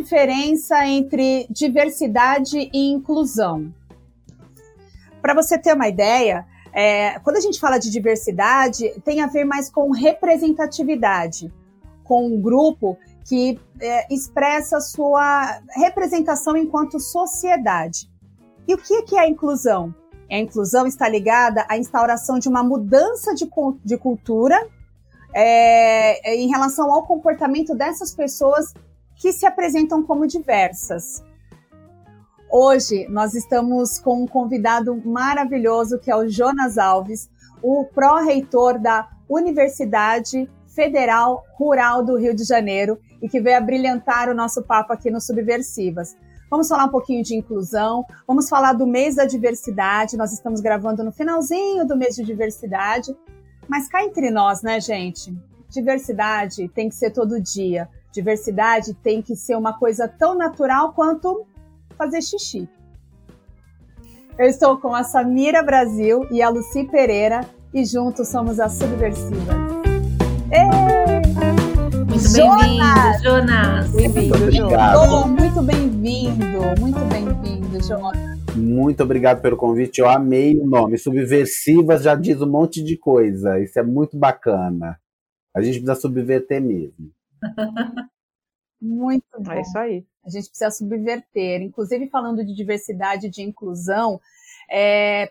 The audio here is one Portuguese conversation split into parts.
diferença entre diversidade e inclusão? Para você ter uma ideia, é, quando a gente fala de diversidade, tem a ver mais com representatividade, com um grupo que é, expressa sua representação enquanto sociedade. E o que é a inclusão? A inclusão está ligada à instauração de uma mudança de, de cultura é, em relação ao comportamento dessas pessoas que se apresentam como diversas. Hoje nós estamos com um convidado maravilhoso que é o Jonas Alves, o pró-reitor da Universidade Federal Rural do Rio de Janeiro e que veio a brilhantar o nosso papo aqui no Subversivas. Vamos falar um pouquinho de inclusão, vamos falar do mês da diversidade. Nós estamos gravando no finalzinho do mês de diversidade, mas cá entre nós, né, gente? Diversidade tem que ser todo dia. Diversidade tem que ser uma coisa tão natural quanto fazer xixi. Eu estou com a Samira Brasil e a Luci Pereira e juntos somos a Subversiva. Muito bem-vindo, Jonas. Bem-vindo, Jonas. Muito bem-vindo, muito bem-vindo, Jonas. Muito obrigado pelo convite. Eu amei o nome. Subversivas já diz um monte de coisa. Isso é muito bacana. A gente precisa subverter mesmo. Muito bom. É isso aí. A gente precisa subverter. Inclusive, falando de diversidade e de inclusão, é,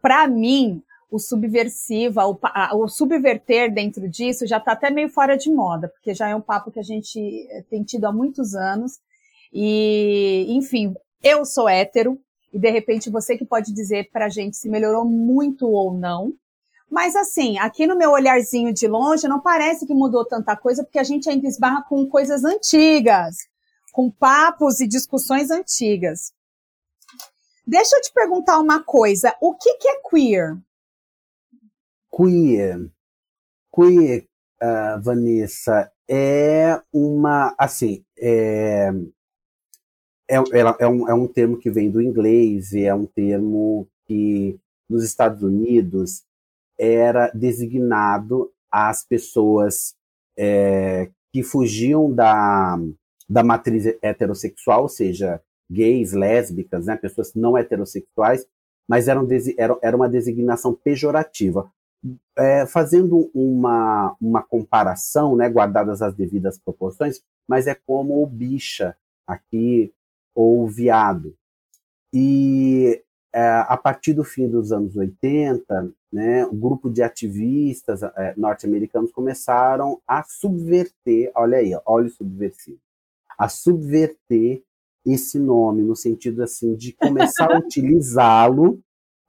para mim, o subversiva, o, o, subverter dentro disso já está até meio fora de moda, porque já é um papo que a gente eh, tem tido há muitos anos. E, enfim, eu sou hétero, e de repente você que pode dizer para a gente se melhorou muito ou não. Mas assim, aqui no meu olharzinho de longe, não parece que mudou tanta coisa, porque a gente ainda esbarra com coisas antigas, com papos e discussões antigas. Deixa eu te perguntar uma coisa: o que, que é queer? Queer. Queer, uh, Vanessa, é uma. Assim, é, é, é, um, é um termo que vem do inglês e é um termo que nos Estados Unidos era designado às pessoas é, que fugiam da, da matriz heterossexual, ou seja, gays, lésbicas, né, pessoas não heterossexuais, mas eram, era, era uma designação pejorativa. É, fazendo uma, uma comparação, né, guardadas as devidas proporções, mas é como o bicha aqui, ou viado. E é, a partir do fim dos anos 80, né, um grupo de ativistas é, norte-americanos começaram a subverter, olha aí, olha o subversivo, a subverter esse nome no sentido assim de começar a utilizá-lo,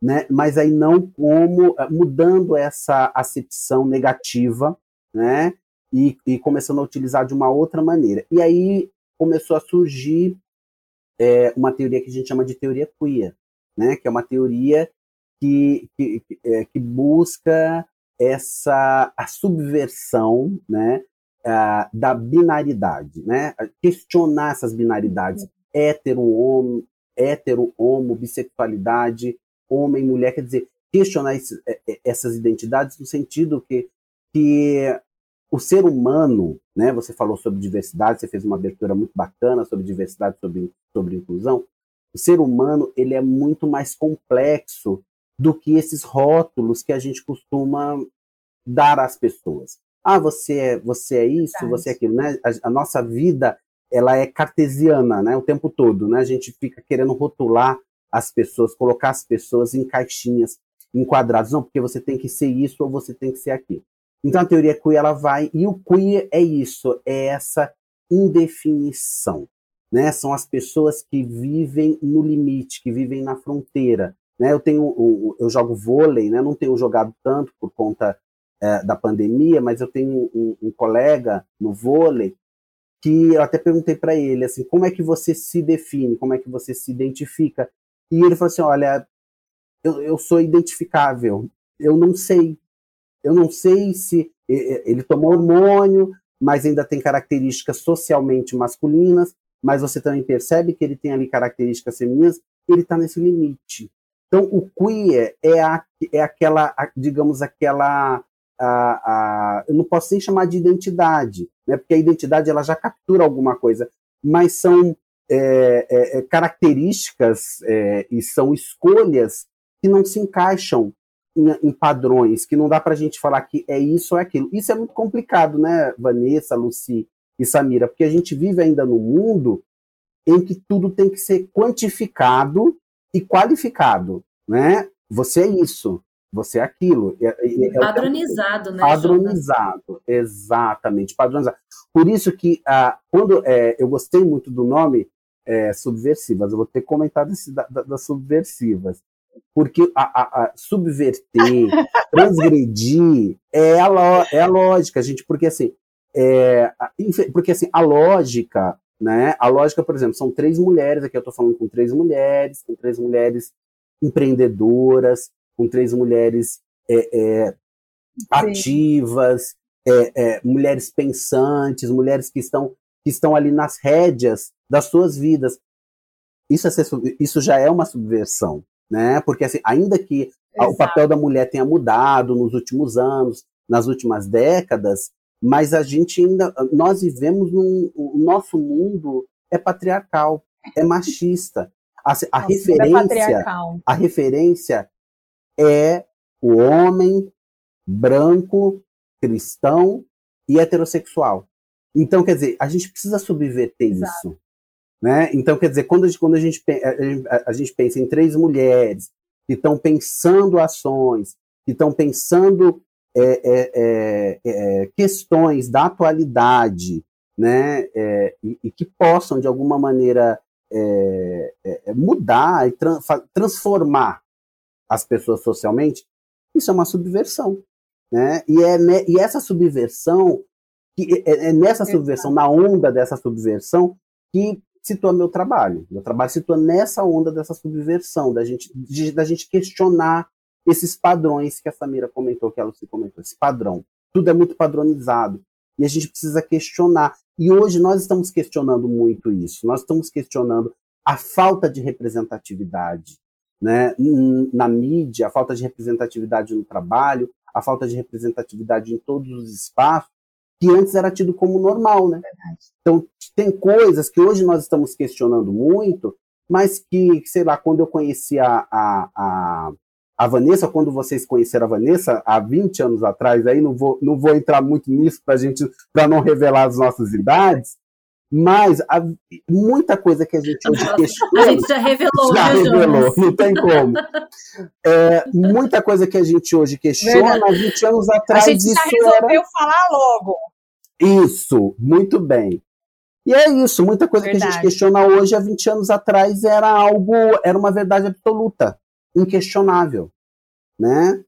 né, mas aí não como é, mudando essa acepção negativa, né, e, e começando a utilizar de uma outra maneira. E aí começou a surgir é, uma teoria que a gente chama de teoria queer, né, que é uma teoria que, que, é, que busca essa a subversão né, a, da binaridade, né, questionar essas binaridades. Hétero, homo, hétero, homo, bissexualidade, homem, mulher, quer dizer, questionar esse, é, é, essas identidades no sentido que, que o ser humano, né, você falou sobre diversidade, você fez uma abertura muito bacana sobre diversidade, sobre, sobre inclusão, o ser humano ele é muito mais complexo do que esses rótulos que a gente costuma dar às pessoas. Ah, você é, você é isso, Verdade. você é aquilo, né? A, a, nossa vida ela é cartesiana, né? O tempo todo, né? A gente fica querendo rotular as pessoas, colocar as pessoas em caixinhas, enquadrados. Não, porque você tem que ser isso ou você tem que ser aquilo. Então a teoria queer ela vai e o queer é isso, é essa indefinição né? São as pessoas que vivem no limite, que vivem na fronteira. Né? Eu tenho, eu jogo vôlei, né? Não tenho jogado tanto por conta é, da pandemia, mas eu tenho um, um, colega no vôlei que eu até perguntei para ele assim, como é que você se define, como é que você se identifica? E ele falou assim, olha, eu, eu sou identificável, eu não sei, eu não sei se ele tomou hormônio, mas ainda tem características socialmente masculinas, mas você também percebe que ele tem ali características femininas, ele está nesse limite. Então, o queer é, a, é aquela, a, digamos, aquela. A, eu não posso nem chamar de identidade, né? porque a identidade ela já captura alguma coisa, mas são é, é, é características é, e são escolhas que não se encaixam em, em padrões, que não dá para a gente falar que é isso ou é aquilo. Isso é muito complicado, né, Vanessa, Luci e Samira, porque a gente vive ainda no mundo em que tudo tem que ser quantificado e qualificado, né? Você é isso, você é aquilo. É, é, é padronizado, né? Padronizado, Jonas? exatamente, padronizado. Por isso que ah, quando é, eu gostei muito do nome é, subversivas, eu vou ter comentado esse da, da, das subversivas, porque a, a, a subverter, transgredir é a, é a lógica, gente, porque assim, é, porque assim, a lógica, né? A lógica, por exemplo, são três mulheres, aqui eu estou falando com três mulheres, com três mulheres empreendedoras, com três mulheres é, é, ativas, é, é, mulheres pensantes, mulheres que estão, que estão ali nas rédeas das suas vidas. Isso, é ser, isso já é uma subversão, né? Porque assim, ainda que Exato. o papel da mulher tenha mudado nos últimos anos, nas últimas décadas, mas a gente ainda, nós vivemos num, o nosso mundo é patriarcal, é machista. A, a é referência, é a referência é o homem branco, cristão e heterossexual. Então, quer dizer, a gente precisa subverter Exato. isso. Né? Então, quer dizer, quando quando a gente, a gente pensa em três mulheres que estão pensando ações, que estão pensando é, é, é, é, questões da atualidade, né, é, e, e, que possam, de alguma maneira, mudar e tra transformar as pessoas socialmente, isso é uma subversão. Né? E, é, e essa subversão, que é, é nessa subversão, na onda dessa subversão, que situa meu trabalho. Meu trabalho situa nessa onda dessa subversão, da gente, de, da gente questionar esses padrões que a Samira comentou, que ela se comentou, esse padrão. Tudo é muito padronizado. E a gente precisa questionar. E hoje nós estamos questionando muito isso. Nós estamos questionando a falta de representatividade né, na mídia, a falta de representatividade no trabalho, a falta de representatividade em todos os espaços, que antes era tido como normal, né? Então, tem coisas que hoje nós estamos questionando muito, mas que, sei lá, quando eu conheci a, a, a, a Vanessa, quando vocês conheceram a Vanessa, há 20 anos atrás, aí não vou, não vou entrar muito nisso para gente, para não revelar as nossas idades, mas a, muita coisa que a gente hoje questiona. A gente já revelou, já revelou, não tem como. É, muita coisa que a gente hoje questiona, há 20 anos atrás. A gente já resolveu era... falar logo. Isso, muito bem. E é isso, muita coisa verdade. que a gente questiona hoje, há 20 anos atrás, era algo, era uma verdade absoluta, inquestionável. Né?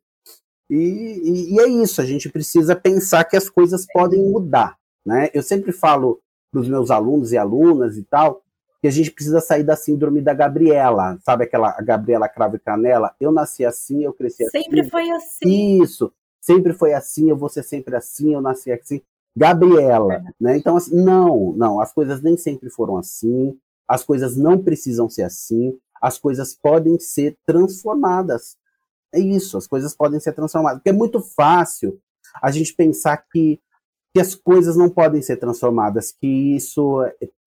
E, e, e é isso, a gente precisa pensar que as coisas podem mudar. Né? Eu sempre falo para os meus alunos e alunas e tal, que a gente precisa sair da síndrome da Gabriela, sabe aquela Gabriela Cravo e Canela? Eu nasci assim, eu cresci assim. Sempre foi assim. Isso, sempre foi assim, eu vou ser sempre assim, eu nasci assim. Gabriela, é. né? Então, assim, não, não, as coisas nem sempre foram assim, as coisas não precisam ser assim, as coisas podem ser transformadas. É isso, as coisas podem ser transformadas. Porque é muito fácil a gente pensar que que as coisas não podem ser transformadas, que isso,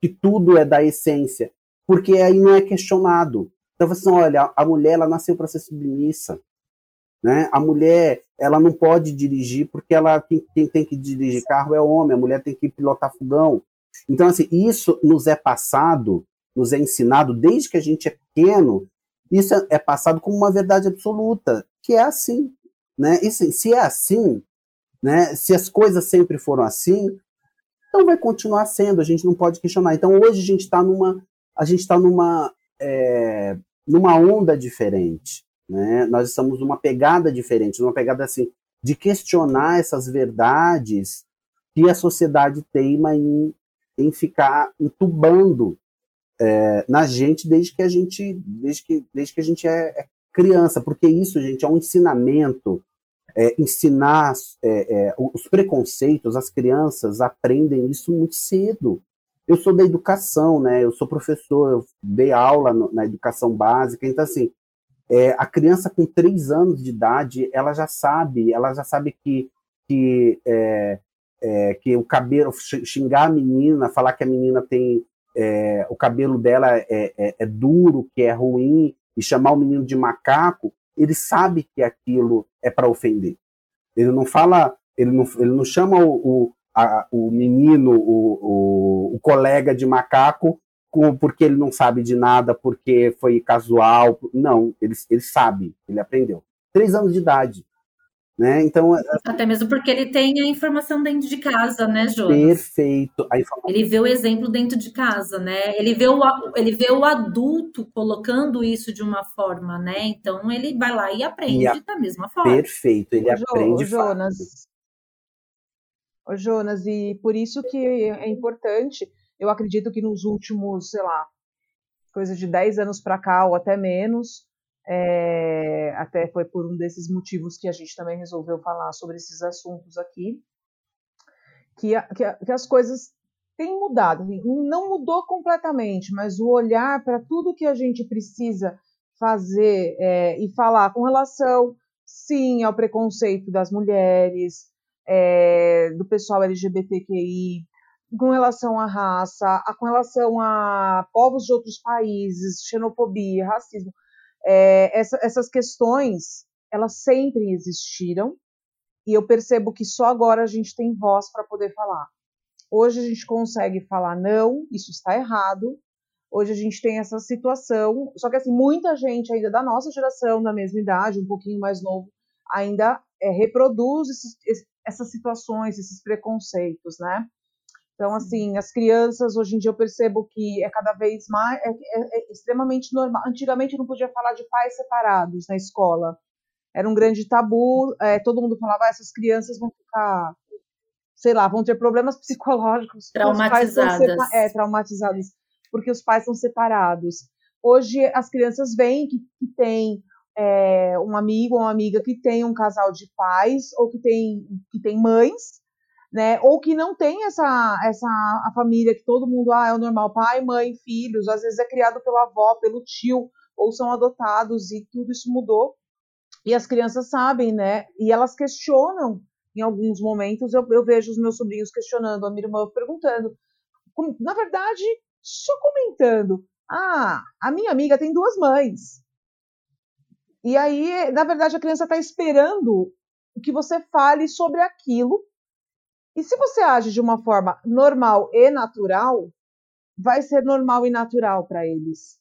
que tudo é da essência, porque aí não é questionado. Então você olha, a mulher ela nasceu para ser submissa, né? A mulher ela não pode dirigir porque ela quem, quem tem que dirigir carro é o homem, a mulher tem que pilotar fogão. Então assim isso nos é passado, nos é ensinado desde que a gente é pequeno. Isso é, é passado como uma verdade absoluta, que é assim, né? E se, se é assim, né? Se as coisas sempre foram assim, então vai continuar sendo, a gente não pode questionar. Então hoje a gente está numa, a gente está numa, é, numa onda diferente, né? Nós estamos numa pegada diferente, numa pegada assim de questionar essas verdades que a sociedade teima em, em ficar entubando é, na gente desde que a gente desde que, desde que a gente é, é criança, porque isso, gente, é um ensinamento é, ensinar é, é, os preconceitos, as crianças aprendem isso muito cedo. Eu sou da educação, né? Eu sou professor, eu dei aula no, na educação básica, então assim, é, a criança com três anos de idade, ela já sabe, ela já sabe que que, que o cabelo xingar a menina, falar que a menina tem é, o cabelo dela é, é, é, duro, que é ruim, e chamar o menino de macaco, ele sabe que aquilo é para ofender. Ele não fala, ele não, ele não chama o, o, a, o menino, o, o, o, colega de macaco, com, porque ele não sabe de nada, porque foi casual. Não, ele, ele sabe, ele aprendeu. Três anos de idade. Né? Então, é, Até mesmo porque ele tem a informação dentro de casa, né, Jonas? Perfeito. Ele vê o exemplo dentro de casa, né? Ele vê, o, ele vê o adulto colocando isso de uma forma, né? Então ele vai lá e aprende e a... da mesma forma. Perfeito, ele o aprende. O Jonas, o Jonas, e por isso que é importante, eu acredito que nos últimos, sei lá, coisa de 10 anos para cá, ou até menos, é, até foi por um desses motivos que a gente também resolveu falar sobre esses assuntos aqui, que, a, que, a, que as coisas têm mudado. Não mudou completamente, mas o olhar para tudo que a gente precisa fazer é, e falar com relação, sim, ao preconceito das mulheres, é, do pessoal LGBTQI, com relação à raça, a, com relação a povos de outros países, xenofobia, racismo é, essa, essas questões, elas sempre existiram, e eu percebo que só agora a gente tem voz para poder falar. Hoje a gente consegue falar não, isso está errado. Hoje a gente tem essa situação, só que assim, muita gente ainda da nossa geração, da mesma idade, um pouquinho mais novo, ainda é, reproduz esses, essas situações, esses preconceitos, né? Então, assim, as crianças, hoje em dia eu percebo que é cada vez mais, é, é, é extremamente normal. Antigamente não podia falar de pais separados na escola. Era um grande tabu, é, todo mundo falava, ah, essas crianças vão ficar, sei lá, vão ter problemas psicológicos. Traumatizadas. É, traumatizadas, porque os pais são separados. Hoje as crianças veem que, que tem é, um amigo ou uma amiga que tem um casal de pais, ou que tem, que tem mães, né? Ou que não tem essa, essa a família que todo mundo ah, é o normal, pai, mãe, filhos, às vezes é criado pela avó, pelo tio, ou são adotados e tudo isso mudou. E as crianças sabem, né? E elas questionam em alguns momentos. Eu, eu vejo os meus sobrinhos questionando, a minha irmã perguntando. Na verdade, só comentando. Ah, a minha amiga tem duas mães. E aí, na verdade, a criança está esperando que você fale sobre aquilo e se você age de uma forma normal e natural, vai ser normal e natural para eles,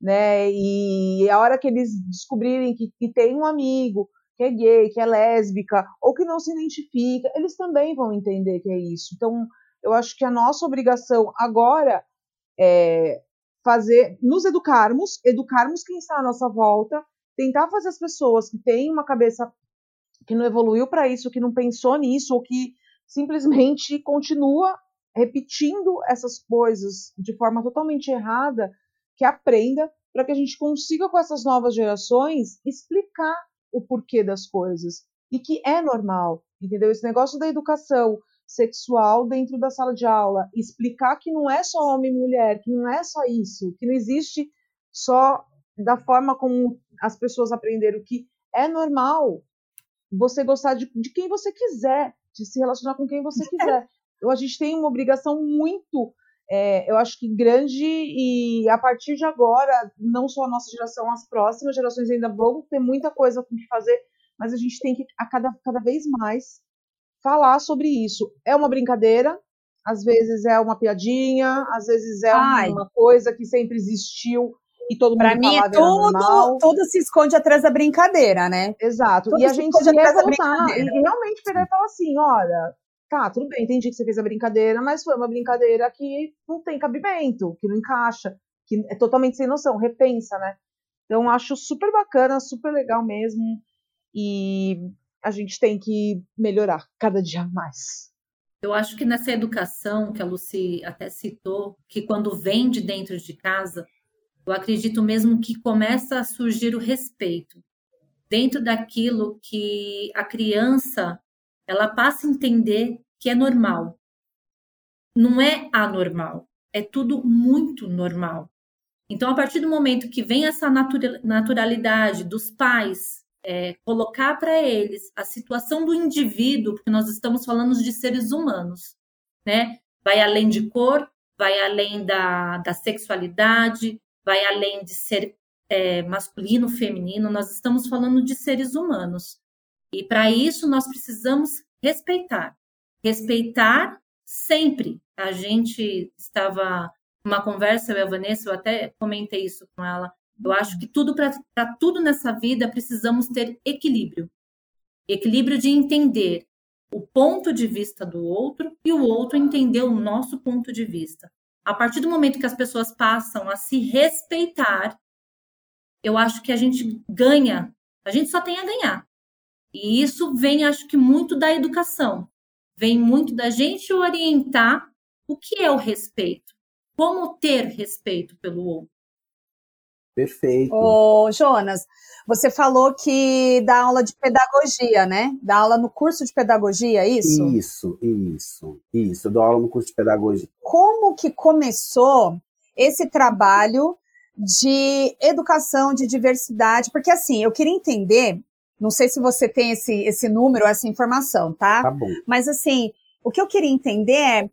né? E a hora que eles descobrirem que, que tem um amigo que é gay, que é lésbica, ou que não se identifica, eles também vão entender que é isso. Então, eu acho que a nossa obrigação agora é fazer, nos educarmos, educarmos quem está à nossa volta, tentar fazer as pessoas que têm uma cabeça que não evoluiu para isso, que não pensou nisso, ou que simplesmente continua repetindo essas coisas de forma totalmente errada, que aprenda para que a gente consiga com essas novas gerações explicar o porquê das coisas e que é normal, entendeu? Esse negócio da educação sexual dentro da sala de aula, explicar que não é só homem e mulher, que não é só isso, que não existe só da forma como as pessoas aprenderam que é normal você gostar de, de quem você quiser, de se relacionar com quem você quiser. Então a gente tem uma obrigação muito, é, eu acho que grande, e a partir de agora, não só a nossa geração, as próximas gerações ainda vão ter muita coisa com que fazer, mas a gente tem que, a cada, cada vez mais, falar sobre isso. É uma brincadeira, às vezes é uma piadinha, às vezes é Ai. uma coisa que sempre existiu e todo mundo Pra mim é tudo, tudo se esconde atrás da brincadeira, né? Exato. Tudo e a gente se voltar e realmente pegar e falar assim, olha, tá, tudo bem, entendi que você fez a brincadeira, mas foi uma brincadeira que não tem cabimento, que não encaixa, que é totalmente sem noção, repensa, né? Então acho super bacana, super legal mesmo e a gente tem que melhorar cada dia mais. Eu acho que nessa educação que a Lucy até citou, que quando vem de dentro de casa, eu acredito mesmo que começa a surgir o respeito dentro daquilo que a criança ela passa a entender que é normal. Não é anormal, é tudo muito normal. Então, a partir do momento que vem essa naturalidade dos pais é, colocar para eles a situação do indivíduo, porque nós estamos falando de seres humanos, né? Vai além de cor, vai além da, da sexualidade, vai além de ser é, masculino, feminino, nós estamos falando de seres humanos. E para isso nós precisamos respeitar. Respeitar sempre. A gente estava numa conversa, eu e a Vanessa, eu até comentei isso com ela. Eu acho que tudo para tudo nessa vida precisamos ter equilíbrio. Equilíbrio de entender o ponto de vista do outro e o outro entender o nosso ponto de vista. A partir do momento que as pessoas passam a se respeitar, eu acho que a gente ganha, a gente só tem a ganhar. E isso vem, acho que, muito da educação. Vem muito da gente orientar o que é o respeito. Como ter respeito pelo outro. Perfeito. Ô, Jonas, você falou que dá aula de pedagogia, né? Dá aula no curso de pedagogia, é isso? Isso, isso, isso. Eu dou aula no curso de pedagogia. Como que começou esse trabalho de educação, de diversidade? Porque assim, eu queria entender, não sei se você tem esse, esse número, essa informação, tá? Tá bom. Mas assim, o que eu queria entender é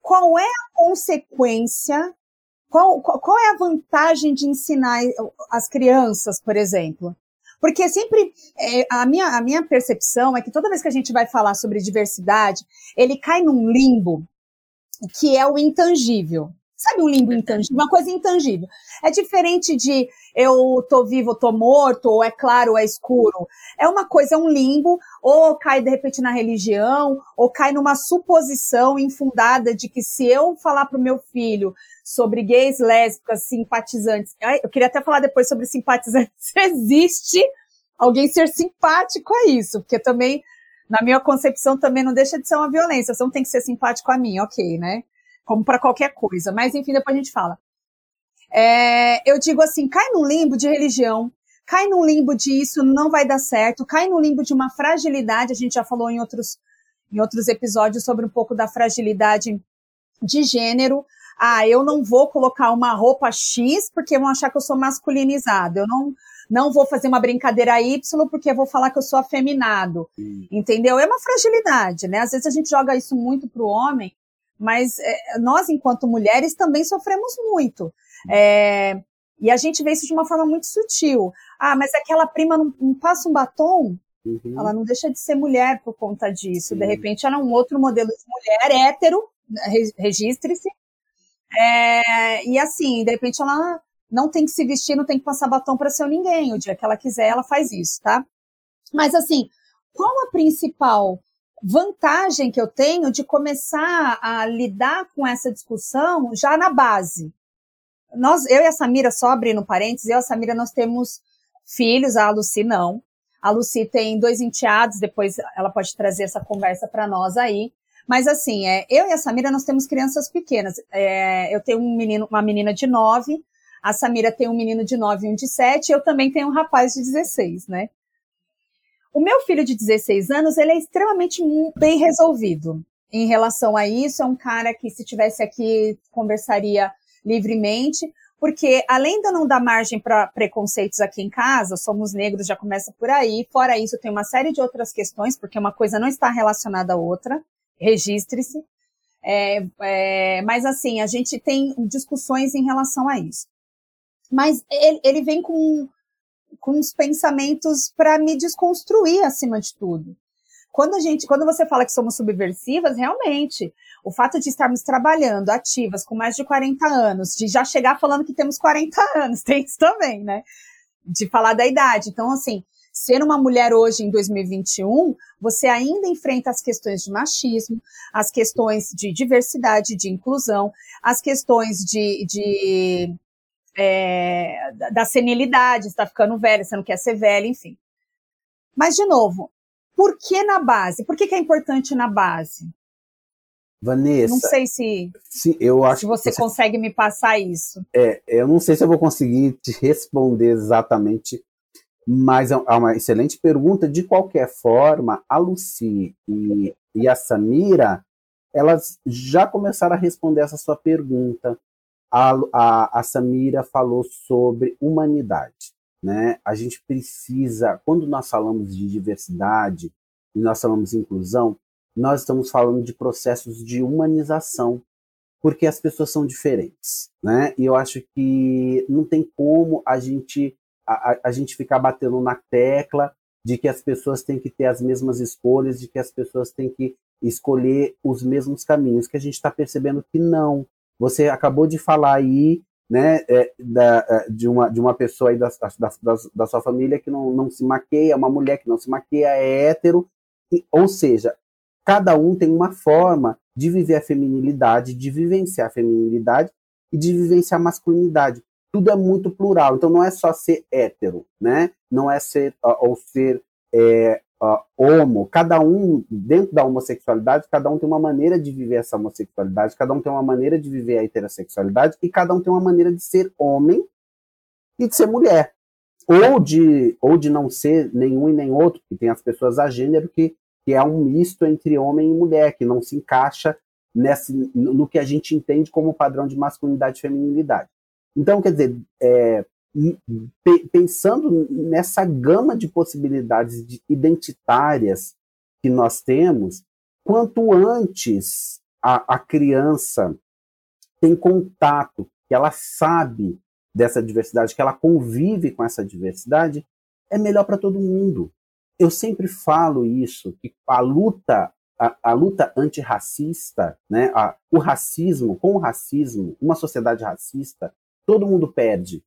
qual é a consequência qual, qual é a vantagem de ensinar as crianças, por exemplo? Porque sempre é, a, minha, a minha percepção é que toda vez que a gente vai falar sobre diversidade, ele cai num limbo que é o intangível. Sabe um limbo intangível? Uma coisa intangível. É diferente de eu tô vivo, tô morto, ou é claro, ou é escuro. É uma coisa, é um limbo, ou cai de repente na religião, ou cai numa suposição infundada de que se eu falar pro meu filho sobre gays, lésbicas, simpatizantes. Eu queria até falar depois sobre simpatizantes. Existe alguém ser simpático a isso, porque também, na minha concepção, também não deixa de ser uma violência. Você não tem que ser simpático a mim, ok, né? Como para qualquer coisa. Mas, enfim, depois a gente fala. É, eu digo assim, cai no limbo de religião, cai no limbo de isso não vai dar certo, cai no limbo de uma fragilidade, a gente já falou em outros, em outros episódios sobre um pouco da fragilidade de gênero, ah, eu não vou colocar uma roupa X porque vão achar que eu sou masculinizado. Eu não, não vou fazer uma brincadeira Y porque vou falar que eu sou afeminado. Sim. Entendeu? É uma fragilidade, né? Às vezes a gente joga isso muito pro homem, mas é, nós, enquanto mulheres, também sofremos muito. É, e a gente vê isso de uma forma muito sutil. Ah, mas aquela prima não, não passa um batom? Uhum. Ela não deixa de ser mulher por conta disso. De repente, ela é um outro modelo de mulher, hétero, registre-se, é, e assim, de repente ela não tem que se vestir, não tem que passar batom para ser ninguém. O dia que ela quiser, ela faz isso, tá? Mas assim, qual a principal vantagem que eu tenho de começar a lidar com essa discussão já na base? Nós, eu e a Samira, só abrindo parênteses, eu e a Samira, nós temos filhos, a Lucy não. A Lucy tem dois enteados, depois ela pode trazer essa conversa para nós aí. Mas assim, é, eu e a Samira, nós temos crianças pequenas. É, eu tenho um menino, uma menina de 9, a Samira tem um menino de 9 e um de 7, eu também tenho um rapaz de 16, né? O meu filho de 16 anos, ele é extremamente bem resolvido em relação a isso. É um cara que, se tivesse aqui, conversaria livremente, porque além de eu não dar margem para preconceitos aqui em casa, somos negros, já começa por aí. Fora isso, tem uma série de outras questões, porque uma coisa não está relacionada à outra registre-se. É, é, mas assim, a gente tem discussões em relação a isso. Mas ele, ele vem com, com uns pensamentos para me desconstruir acima de tudo. Quando a gente, quando você fala que somos subversivas, realmente, o fato de estarmos trabalhando ativas com mais de 40 anos, de já chegar falando que temos 40 anos, tem isso também, né? De falar da idade. Então, assim, ser uma mulher hoje em 2021, você ainda enfrenta as questões de machismo, as questões de diversidade, de inclusão, as questões de, de é, da senilidade, está ficando velha, você não quer ser velha, enfim. Mas, de novo, por que na base? Por que, que é importante na base? Vanessa. Não sei se, se eu acho se você, você consegue me passar isso. É, eu não sei se eu vou conseguir te responder exatamente mas é, é uma excelente pergunta. De qualquer forma, a Lucy e, e a Samira, elas já começaram a responder essa sua pergunta. A, a, a Samira falou sobre humanidade. Né? A gente precisa, quando nós falamos de diversidade e nós falamos de inclusão, nós estamos falando de processos de humanização. porque as pessoas são diferentes, né? E eu acho que não tem como a gente a, a gente ficar batendo na tecla de que as pessoas têm que ter as mesmas escolhas, de que as pessoas têm que escolher os mesmos caminhos, que a gente está percebendo que não. Você acabou de falar aí, né, é, da, é, de, uma, de uma pessoa aí da, da, da, sua família que não, não se maqueia, uma mulher que não se maqueia, é hétero, e, ou seja, cada um tem uma forma de viver a feminilidade, de vivenciar a feminilidade e de vivenciar a masculinidade. Tudo é muito plural, então não é só ser hétero, né? Não é ser ou ser é, uh, homo. Cada um dentro da homossexualidade, cada um tem uma maneira de viver essa homossexualidade, cada um tem uma maneira de viver a heterossexualidade e cada um tem uma maneira de ser homem e de ser mulher, ou de ou de não ser nenhum e nem outro, que tem as pessoas a gênero que que é um misto entre homem e mulher, que não se encaixa nesse, no que a gente entende como padrão de masculinidade e feminilidade. Então, quer dizer, é, pensando nessa gama de possibilidades identitárias que nós temos, quanto antes a, a criança tem contato, que ela sabe dessa diversidade, que ela convive com essa diversidade, é melhor para todo mundo eu sempre falo isso, que a luta, a, a luta antirracista, né, a, o racismo, com o racismo, uma sociedade racista, todo mundo perde.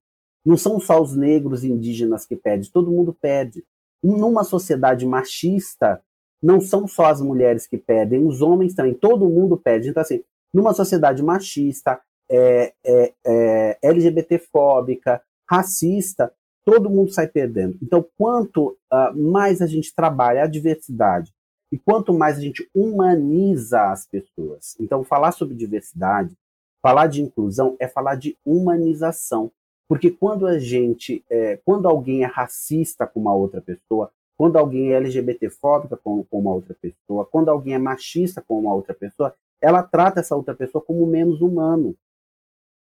Não são só os negros e indígenas que perdem, todo mundo perde. Numa sociedade machista, não são só as mulheres que perdem, os homens também, todo mundo perde. Então, assim, numa sociedade machista, é, é, é, LGBTfóbica, racista, todo mundo sai perdendo. Então, quanto uh, mais a gente trabalha a diversidade e quanto mais a gente humaniza as pessoas. Então, falar sobre diversidade, falar de inclusão é falar de humanização. Porque quando a gente, é, quando alguém é racista com uma outra pessoa, quando alguém é LGBTfóbica com, com uma outra pessoa, quando alguém é machista com uma outra pessoa, ela trata essa outra pessoa como menos humano,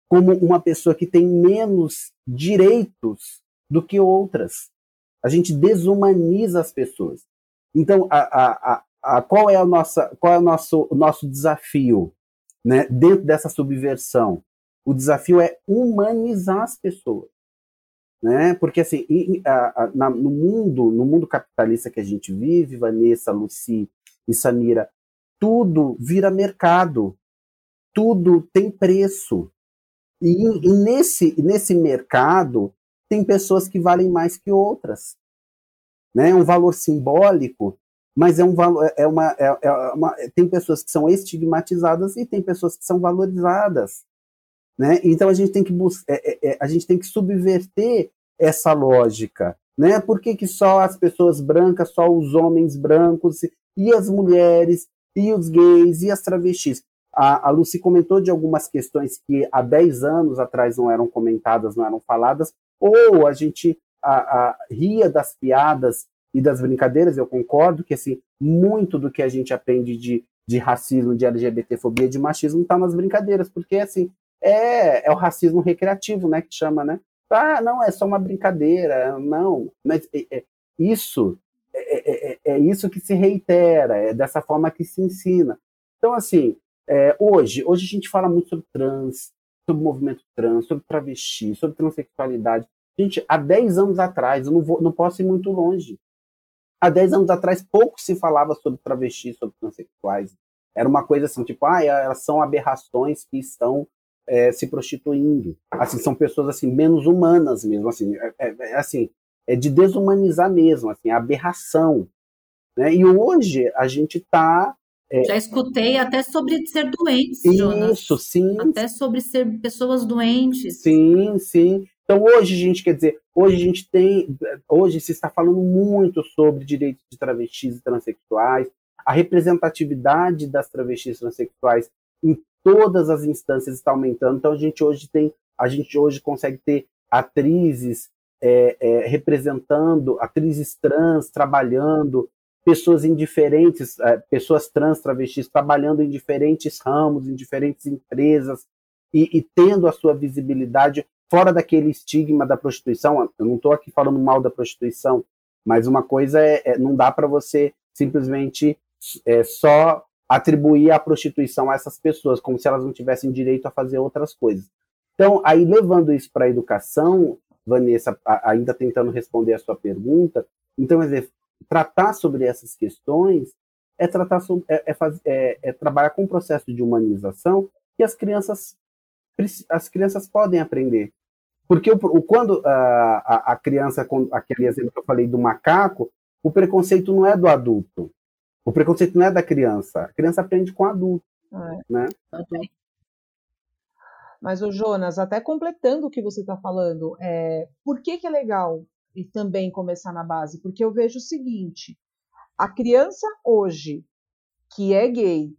como uma pessoa que tem menos direitos do que outras. A gente desumaniza as pessoas. Então, a, a, a, qual é, a nossa, qual é o, nosso, o nosso desafio né, dentro dessa subversão? O desafio é humanizar as pessoas. Né? Porque assim, na, no mundo, no mundo capitalista que a gente vive, Vanessa, Luci e Samira, tudo vira mercado, tudo tem preço. E, e nesse, nesse mercado, tem pessoas que valem mais que outras. Né? É um valor simbólico, mas é um valor, é uma, é, é uma, tem pessoas que são estigmatizadas e tem pessoas que são valorizadas. Né? Então a gente tem que é, é, é, a gente tem que subverter essa lógica. Né? Por que, que só as pessoas brancas, só os homens brancos e as mulheres e os gays e as travestis? A, a Lucy comentou de algumas questões que há 10 anos atrás não eram comentadas, não eram faladas, ou a gente a, a, ria das piadas e das brincadeiras, eu concordo que assim, muito do que a gente aprende de, de racismo, de LGBTfobia, de machismo está nas brincadeiras, porque assim, é, é o racismo recreativo, né, que chama, né? Ah, não, é só uma brincadeira, não, mas é, é, isso é, é, é, isso que se reitera, é dessa forma que se ensina. Então, assim, é, hoje, hoje a gente fala muito sobre trans, sobre movimento trans, sobre travesti, sobre transexualidade. Gente, há 10 anos atrás, eu não, vou, não posso ir muito longe. Há 10 anos atrás, pouco se falava sobre travesti, sobre transexuais. Era uma coisa assim, tipo, ah, elas são aberrações que estão é, se prostituindo. Assim, são pessoas assim menos humanas mesmo, assim, é, é, é assim, é de desumanizar mesmo, assim, aberração. Né? E hoje a gente está é, Já escutei até sobre ser doentes, Isso, Jonas. sim. Até sobre ser pessoas doentes. Sim, sim. Então hoje, gente, quer dizer, hoje a gente tem, hoje se está falando muito sobre direitos de travestis e transexuais, a representatividade das travestis e transexuais em todas as instâncias está aumentando. Então a gente hoje tem, a gente hoje consegue ter atrizes é, é, representando, atrizes trans trabalhando pessoas em diferentes, eh, pessoas trans, travestis, trabalhando em diferentes ramos, em diferentes empresas e, e tendo a sua visibilidade fora daquele estigma da prostituição. Eu não estou aqui falando mal da prostituição, mas uma coisa é, é não dá para você simplesmente é, só atribuir a prostituição a essas pessoas, como se elas não tivessem direito a fazer outras coisas. Então, aí levando isso para a educação, Vanessa, ainda tentando responder a sua pergunta, então, tratar sobre essas questões é tratar sobre, é, é, é, é trabalhar com o processo de humanização que as crianças as crianças podem aprender. Porque o, o quando a, a, criança, aquele exemplo que eu falei do macaco, o preconceito não é do adulto. O preconceito não é da criança. A criança aprende com o adulto. É. Né? Mas, o Jonas, até completando o que você está falando, é, por que, que é legal e também começar na base? Porque eu vejo o seguinte: a criança hoje que é gay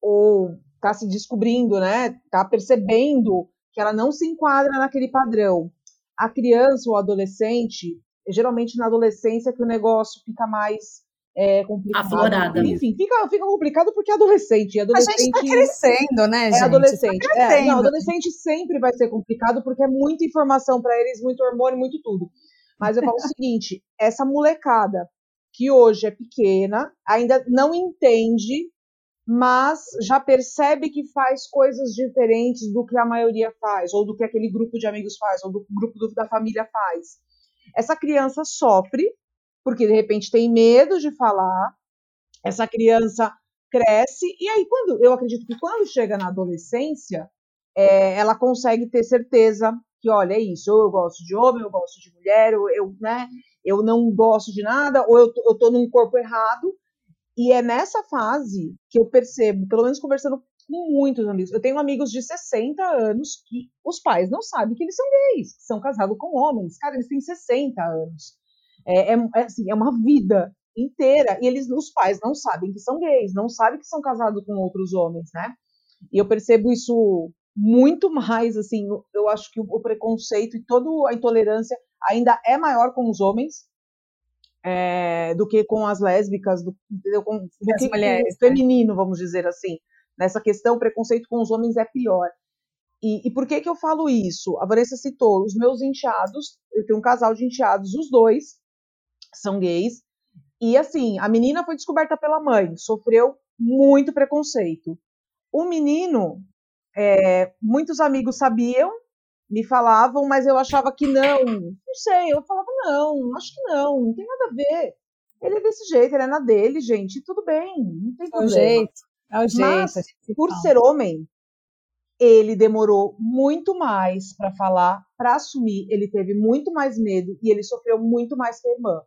ou está se descobrindo, né, está percebendo que ela não se enquadra naquele padrão. A criança ou adolescente, geralmente na adolescência que o negócio fica mais é, complicado. Aflorada. Enfim, fica, fica complicado porque é adolescente. adolescente a gente está crescendo, né, gente? É adolescente. Tá é, não, adolescente sempre vai ser complicado porque é muita informação para eles, muito hormônio, muito tudo. Mas eu falo o seguinte: essa molecada que hoje é pequena, ainda não entende, mas já percebe que faz coisas diferentes do que a maioria faz, ou do que aquele grupo de amigos faz, ou do grupo da família faz. Essa criança sofre porque de repente tem medo de falar, essa criança cresce, e aí quando eu acredito que quando chega na adolescência, é, ela consegue ter certeza que, olha, é isso, ou eu gosto de homem, eu gosto de mulher, ou eu, né, eu não gosto de nada, ou eu, eu tô num corpo errado, e é nessa fase que eu percebo, pelo menos conversando com muitos amigos, eu tenho amigos de 60 anos que os pais não sabem que eles são gays, que são casados com homens, cara, eles têm 60 anos. É, é, é, assim, é uma vida inteira. E eles, os pais não sabem que são gays, não sabem que são casados com outros homens, né? E eu percebo isso muito mais, assim, eu acho que o preconceito e toda a intolerância ainda é maior com os homens é, do que com as lésbicas, do, entendeu? Com, do que mulheres, com o né? feminino, vamos dizer assim. Nessa questão, o preconceito com os homens é pior. E, e, por que que eu falo isso? A Vanessa citou os meus enteados, eu tenho um casal de enteados, os dois são gays. E assim, a menina foi descoberta pela mãe, sofreu muito preconceito. O menino, é, muitos amigos sabiam, me falavam, mas eu achava que não. Não sei, eu falava, não, acho que não, não tem nada a ver. Ele é desse jeito, ele é na dele, gente, tudo bem, não tem problema. É o jeito, é o jeito. Mas, por ser homem, ele demorou muito mais para falar, para assumir, ele teve muito mais medo e ele sofreu muito mais que a irmã.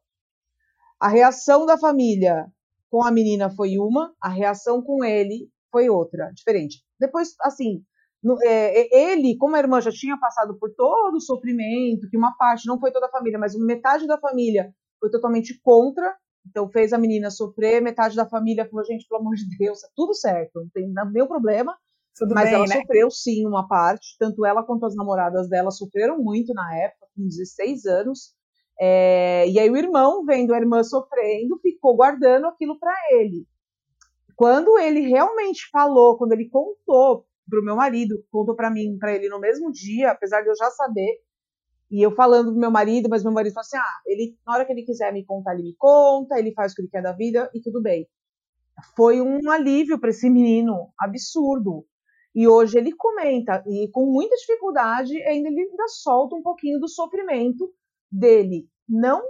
A reação da família com a menina foi uma, a reação com ele foi outra, diferente. Depois, assim, no, é, ele, como a irmã já tinha passado por todo o sofrimento, que uma parte, não foi toda a família, mas metade da família foi totalmente contra, então fez a menina sofrer, metade da família falou, gente, pelo amor de Deus, tá tudo certo, não tem nenhum problema, tudo mas bem, ela né? sofreu sim uma parte, tanto ela quanto as namoradas dela sofreram muito na época, com 16 anos, é, e aí o irmão, vendo a irmã sofrendo, ficou guardando aquilo para ele. Quando ele realmente falou, quando ele contou pro meu marido, contou para mim, para ele no mesmo dia, apesar de eu já saber, e eu falando pro meu marido, mas meu marido falou assim: ah, ele, na hora que ele quiser me contar, ele me conta, ele faz o que ele quer da vida e tudo bem. Foi um alívio para esse menino absurdo. E hoje ele comenta, e com muita dificuldade, ainda ele ainda solta um pouquinho do sofrimento dele não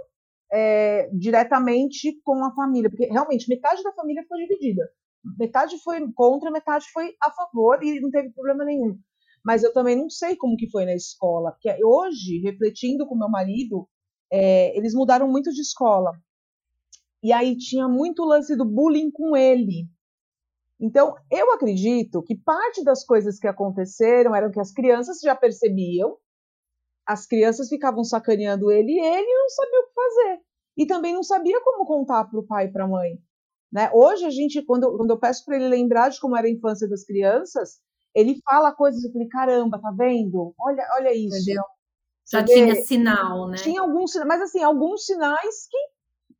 é, diretamente com a família, porque realmente metade da família foi dividida. Metade foi contra, metade foi a favor e não teve problema nenhum. Mas eu também não sei como que foi na escola, porque hoje, refletindo com meu marido, é, eles mudaram muito de escola. E aí tinha muito lance do bullying com ele. Então, eu acredito que parte das coisas que aconteceram eram que as crianças já percebiam as crianças ficavam sacaneando ele e ele não sabia o que fazer. E também não sabia como contar para o pai e para a mãe. Né? Hoje, a gente, quando, quando eu peço para ele lembrar de como era a infância das crianças, ele fala coisas, eu falei, caramba, tá vendo? Olha, olha isso. Entendeu? Já tinha sinal, né? Tinha alguns mas assim, alguns sinais que,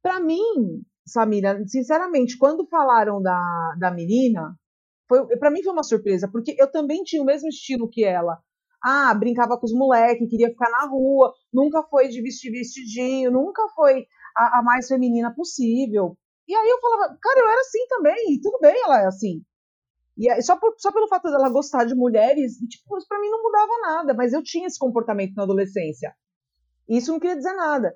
para mim, Samira, sinceramente, quando falaram da, da menina, para mim foi uma surpresa, porque eu também tinha o mesmo estilo que ela ah, brincava com os moleques, queria ficar na rua, nunca foi de vestir vestidinho, nunca foi a, a mais feminina possível. E aí eu falava, cara, eu era assim também, e tudo bem ela é assim. E só, por, só pelo fato dela gostar de mulheres, tipo, isso pra mim não mudava nada, mas eu tinha esse comportamento na adolescência. Isso não queria dizer nada.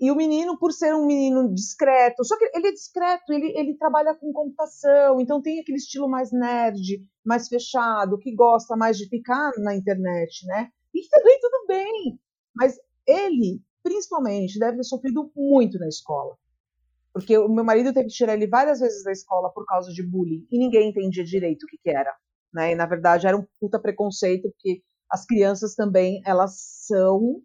E o menino, por ser um menino discreto, só que ele é discreto, ele, ele trabalha com computação, então tem aquele estilo mais nerd, mais fechado, que gosta mais de ficar na internet, né? E também tudo bem. Mas ele, principalmente, deve ter sofrido muito na escola. Porque o meu marido teve que tirar ele várias vezes da escola por causa de bullying e ninguém entendia direito o que, que era. Né? E na verdade era um puta preconceito, porque as crianças também, elas são.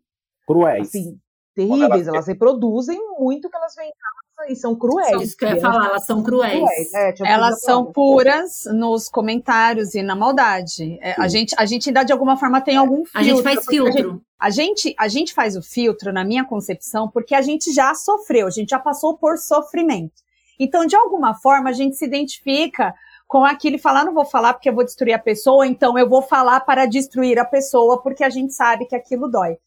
Cruéis. Assim, terríveis, elas reproduzem muito que elas veem em casa e são cruéis. Isso que eu ia falar, elas são cruéis. cruéis. É, elas são puras nos comentários e na maldade. É, a, gente, a gente ainda de alguma forma tem algum filtro. A gente faz filtro. A gente, a gente faz o filtro, na minha concepção, porque a gente já sofreu, a gente já passou por sofrimento. Então, de alguma forma, a gente se identifica com aquilo e fala, ah, não vou falar porque eu vou destruir a pessoa, então eu vou falar para destruir a pessoa, porque a gente sabe que aquilo dói.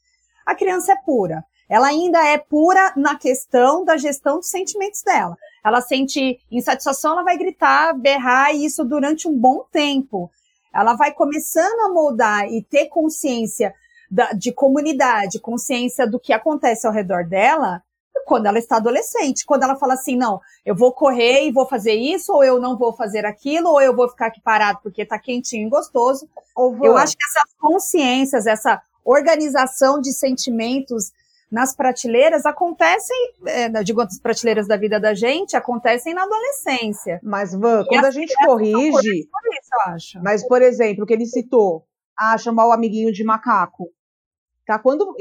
A criança é pura ela ainda é pura na questão da gestão dos sentimentos dela. Ela sente insatisfação, ela vai gritar, berrar, e isso durante um bom tempo. Ela vai começando a moldar e ter consciência da, de comunidade, consciência do que acontece ao redor dela, quando ela está adolescente. Quando ela fala assim, não, eu vou correr e vou fazer isso, ou eu não vou fazer aquilo, ou eu vou ficar aqui parado porque está quentinho e gostoso. Eu acho que essas consciências, essa organização de sentimentos nas prateleiras acontecem, é, digo as prateleiras da vida da gente, acontecem na adolescência. Mas, Van, quando a gente corrige. Por isso, eu acho. Mas, por exemplo, o que ele citou, ah, chamar o amiguinho de macaco. Tá? Quando.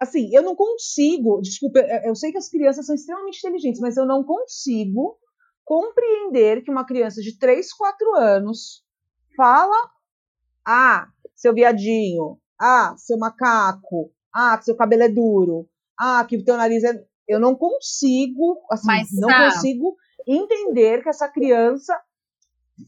Assim, eu não consigo. Desculpa, eu sei que as crianças são extremamente inteligentes, mas eu não consigo compreender que uma criança de 3, 4 anos fala: ah, seu viadinho, ah, seu macaco, ah, que seu cabelo é duro. Ah, que o teu nariz é. Eu não consigo, assim, Mas, não ah. consigo entender que essa criança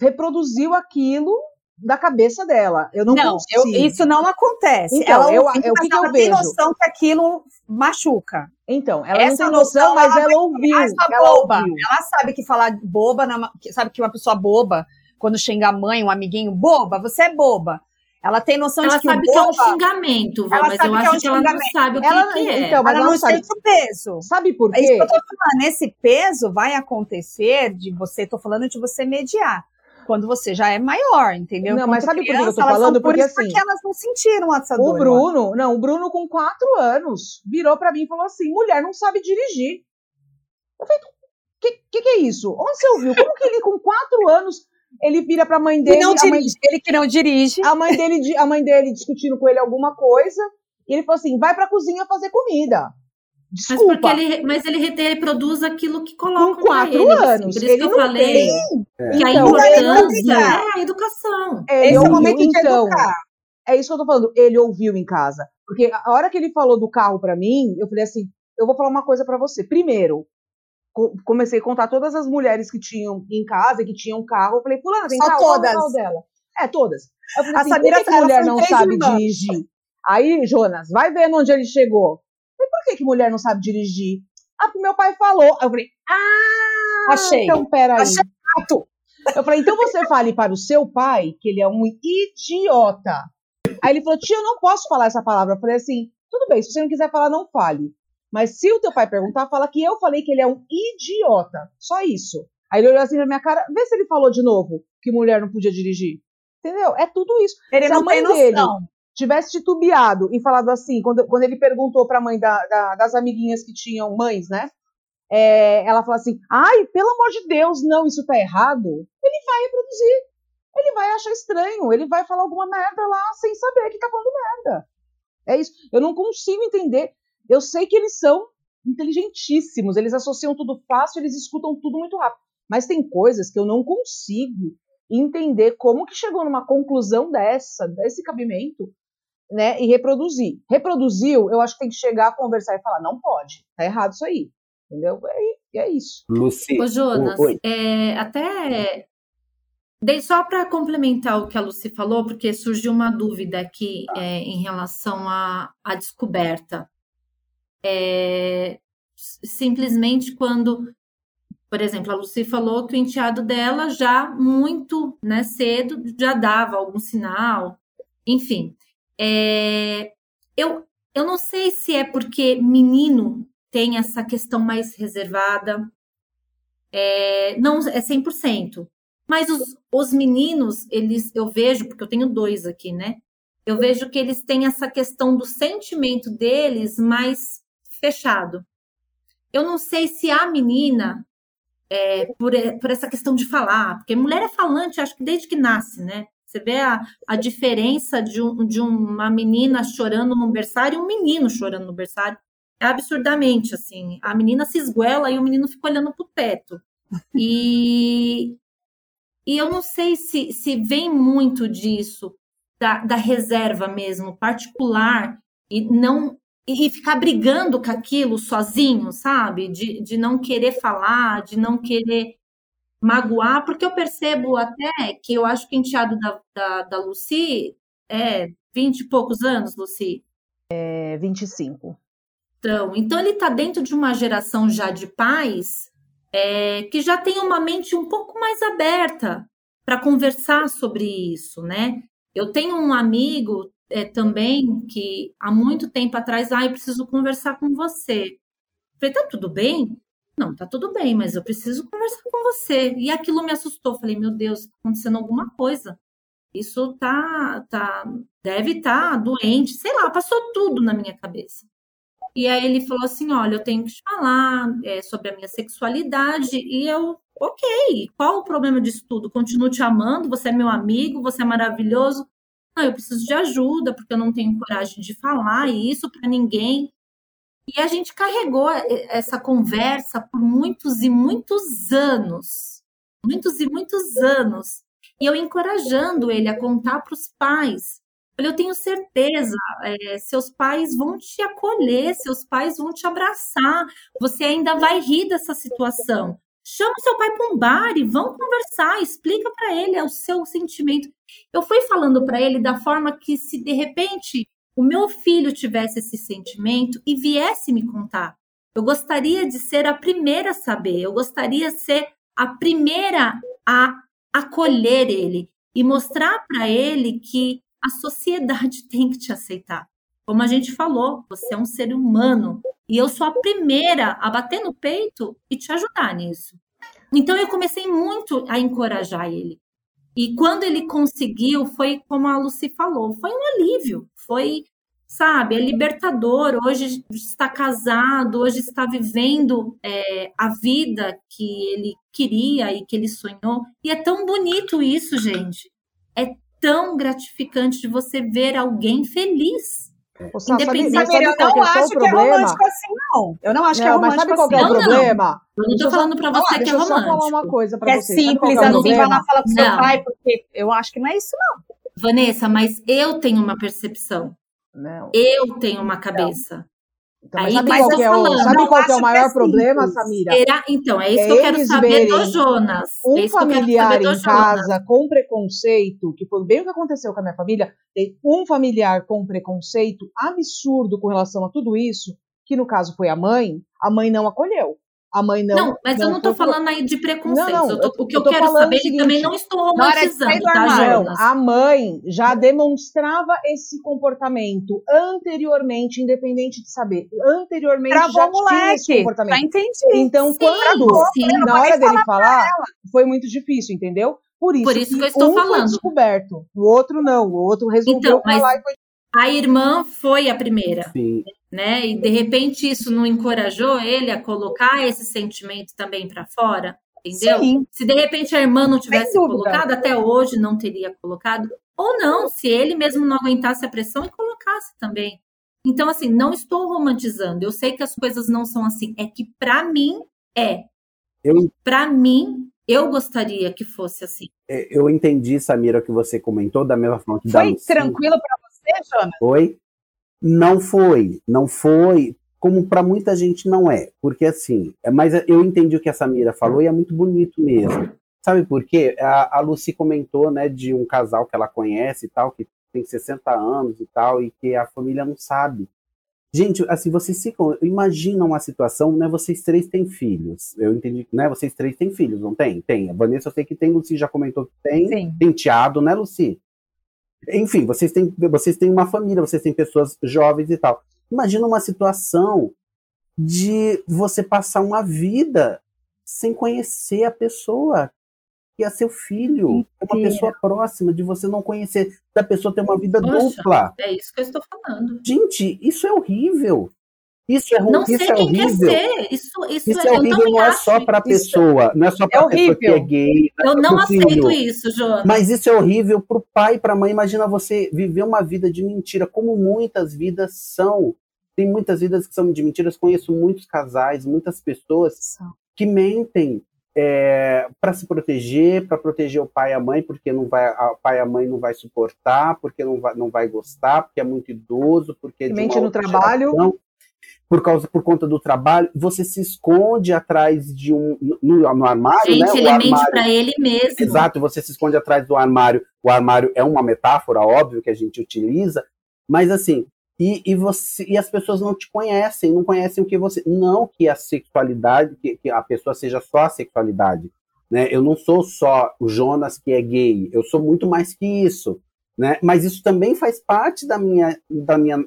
reproduziu aquilo da cabeça dela. Eu não, não eu, isso não acontece. Então, ela, eu, eu, o que, que eu vejo? tem noção que aquilo machuca. Então, ela Essa não tem noção, mas ela, ela ouviu. Ela, boba. Ouviu. ela sabe que falar boba, sabe que uma pessoa boba, quando xinga a mãe, um amiguinho, boba, você é boba. Ela tem noção ela de que sabe o boba, que é um xingamento, viu? mas eu acho é um que ela não sabe o que, ela, que é. Então, mas ela, ela não sente o peso. Sabe por quê? É isso que eu tô falando. Nesse peso vai acontecer de você, tô falando de você mediar. Quando você já é maior, entendeu? Não, Quanto mas sabe criança, por que eu tô falando? Porque assim. Porque elas não sentiram essa dor. O Bruno, não, o Bruno com quatro anos virou para mim e falou assim: mulher não sabe dirigir. Eu falei, o que, que, que é isso? Onde você ouviu? Como que ele com quatro anos ele vira para a mãe dele. não dirige, mãe, ele que não dirige. A mãe dele, a mãe dele discutindo com ele alguma coisa. E ele falou assim: vai para a cozinha fazer comida. Desculpa. Mas, ele, mas ele reproduz aquilo que coloca. Com quatro ele, anos. Assim, por isso ele que eu falei tem. que a então, importância é a educação. Ele Esse ouviu, é o momento então, de educar. É isso que eu tô falando. Ele ouviu em casa. Porque a hora que ele falou do carro para mim, eu falei assim: eu vou falar uma coisa para você. Primeiro, comecei a contar todas as mulheres que tinham em casa, que tinham carro. Eu falei, fulana, tem Só carro? todas. Qual é dela? É, todas. Eu falei, a assim, Samira, que, mulher não sabe dirigir? Aí, Jonas, vai vendo onde ele chegou. Eu falei, por que, que mulher não sabe dirigir? Ah, porque meu pai falou. Eu falei, ah, achei. Então, peraí. Achei. Eu falei, então você fale para o seu pai que ele é um idiota. Aí ele falou, tia, eu não posso falar essa palavra. Eu falei assim, tudo bem, se você não quiser falar, não fale. Mas se o teu pai perguntar, fala que eu falei que ele é um idiota. Só isso. Aí ele olhou assim na minha cara, vê se ele falou de novo que mulher não podia dirigir. Entendeu? É tudo isso. Ele se não a mãe dele tivesse titubeado e falado assim, quando, quando ele perguntou pra mãe da, da, das amiguinhas que tinham mães, né? É, ela falou assim: ai, pelo amor de Deus, não, isso tá errado. Ele vai reproduzir. Ele vai achar estranho. Ele vai falar alguma merda lá sem saber que tá falando merda. É isso. Eu não consigo entender. Eu sei que eles são inteligentíssimos, eles associam tudo fácil, eles escutam tudo muito rápido. Mas tem coisas que eu não consigo entender como que chegou numa conclusão dessa, desse cabimento, né, e reproduzir. Reproduziu, eu acho que tem que chegar, conversar e falar, não pode, tá errado isso aí, entendeu? É, é isso. Luci, Ô, Jonas, é, até só para complementar o que a Lucy falou, porque surgiu uma dúvida aqui é, em relação à, à descoberta é, simplesmente quando Por exemplo, a Lucy falou que o enteado dela já muito né, cedo já dava algum sinal. Enfim, é, eu, eu não sei se é porque menino tem essa questão mais reservada, é, não é 100%. Mas os, os meninos, eles, eu vejo, porque eu tenho dois aqui, né? Eu vejo que eles têm essa questão do sentimento deles mais fechado. Eu não sei se a menina, é, por, por essa questão de falar, porque mulher é falante, acho que desde que nasce, né? Você vê a, a diferença de, um, de uma menina chorando no berçário e um menino chorando no berçário. É absurdamente, assim. A menina se esguela e o menino fica olhando pro teto. E, e eu não sei se, se vem muito disso, da, da reserva mesmo, particular, e não e ficar brigando com aquilo sozinho, sabe? De, de não querer falar, de não querer magoar, porque eu percebo até que eu acho que o enteado da, da, da Lucy é 20 e poucos anos, Lucy. É 25. Então, então ele está dentro de uma geração já de pais é, que já tem uma mente um pouco mais aberta para conversar sobre isso, né? Eu tenho um amigo é, também que há muito tempo atrás, ah, eu preciso conversar com você. Falei, tá tudo bem? Não, tá tudo bem, mas eu preciso conversar com você. E aquilo me assustou. Falei, meu Deus, tá acontecendo alguma coisa. Isso tá, tá, deve estar tá doente, sei lá, passou tudo na minha cabeça. E aí ele falou assim: olha, eu tenho que te falar é, sobre a minha sexualidade. E eu, ok, qual o problema disso tudo? Continuo te amando, você é meu amigo, você é maravilhoso. Não, eu preciso de ajuda, porque eu não tenho coragem de falar isso para ninguém. E a gente carregou essa conversa por muitos e muitos anos. Muitos e muitos anos. E eu encorajando ele a contar para os pais. Eu tenho certeza, é, seus pais vão te acolher, seus pais vão te abraçar. Você ainda vai rir dessa situação. Chama seu pai para um bar e vão conversar, explica para ele o seu sentimento. Eu fui falando para ele da forma que, se de repente o meu filho tivesse esse sentimento e viesse me contar, eu gostaria de ser a primeira a saber, eu gostaria de ser a primeira a acolher ele e mostrar para ele que a sociedade tem que te aceitar. Como a gente falou, você é um ser humano e eu sou a primeira a bater no peito e te ajudar nisso. Então eu comecei muito a encorajar ele. E quando ele conseguiu, foi como a Lucy falou, foi um alívio, foi, sabe, é libertador. Hoje está casado, hoje está vivendo é, a vida que ele queria e que ele sonhou. E é tão bonito isso, gente. É tão gratificante de você ver alguém feliz. É. Sá, Independente, sabe, sabe, eu não acho que é romântico assim, não. Eu não acho não, que é romântico sabe qual assim. é o não, problema? Não. Eu não tô falando pra você que é romântico. Eu falar uma coisa pra é você. simples, é assim, vai lá falar com seu pai, porque eu acho que não é isso, não. Vanessa, mas eu tenho uma percepção. Não. Eu tenho uma cabeça. Então, Aí, sabe qual, é o, sabe qual é o maior é problema, Samira? Será? Então, é isso é que eu quero saber do Jonas. Um é familiar em casa com preconceito, que foi bem o que aconteceu com a minha família, tem um familiar com preconceito absurdo com relação a tudo isso, que no caso foi a mãe, a mãe não acolheu. A mãe não. Não, mas não eu não estou falando aí de preconceito. Não, não, tô, o que eu, eu quero saber é que também não estou romantizando, tá, Jonas? A mãe já demonstrava esse comportamento anteriormente, independente de saber. Anteriormente Travou já moleque, tinha esse comportamento. Já entendi. Então, sim, quando, sim. na hora dele falar, foi muito difícil, entendeu? Por isso, Por isso que, que eu estou um falando. foi descoberto, o outro não. O outro resolveu então, falar e foi a irmã foi a primeira. Sim. Né? E de repente isso não encorajou ele a colocar esse sentimento também para fora, entendeu? Sim. Se de repente a irmã não tivesse colocado, até hoje não teria colocado, ou não, se ele mesmo não aguentasse a pressão e colocasse também. Então assim, não estou romantizando. Eu sei que as coisas não são assim, é que para mim é. Eu... Para mim eu gostaria que fosse assim. É, eu entendi, Samira, o que você comentou da mesma forma que Foi tranquilo para você, Jonas? Foi? Não foi, não foi, como para muita gente não é, porque assim, é, mas eu entendi o que a Samira falou e é muito bonito mesmo. Sabe por quê? A, a Lucy comentou, né, de um casal que ela conhece e tal, que tem 60 anos e tal, e que a família não sabe. Gente, assim, vocês ficam. Imagina uma situação, né? Vocês três têm filhos. Eu entendi, né? Vocês três têm filhos, não tem? Tem. A Vanessa eu sei que tem, Luci já comentou que tem. Sim. Tem teado, né, Luci? Enfim, vocês têm, vocês têm uma família, vocês têm pessoas jovens e tal. Imagina uma situação de você passar uma vida sem conhecer a pessoa que é seu filho, é uma pessoa próxima, de você não conhecer, da pessoa ter uma vida Poxa, dupla. É isso que eu estou falando. Gente, isso é horrível. Isso é, não isso é horrível. Isso, isso, isso é horrível, não é só para a pessoa, não é só para a é pessoa que é gay. Não é eu não aceito filho. isso, Joana. Mas isso é horrível para o pai e para a mãe. Imagina você viver uma vida de mentira, como muitas vidas são. Tem muitas vidas que são de mentiras. Conheço muitos casais, muitas pessoas que mentem é, para se proteger, para proteger o pai e a mãe, porque não vai, o pai e a mãe não vai suportar, porque não vai, não vai gostar, porque é muito idoso, porque é mente no trabalho. Geração, por causa por conta do trabalho, você se esconde atrás de um no, no armário, Gente, né? ele armário, mente para ele mesmo. Exato, você se esconde atrás do armário. O armário é uma metáfora, óbvio que a gente utiliza, mas assim, e, e, você, e as pessoas não te conhecem, não conhecem o que você. Não que a sexualidade, que, que a pessoa seja só a sexualidade. Né? Eu não sou só o Jonas que é gay, eu sou muito mais que isso. Né? Mas isso também faz parte da minha, da minha,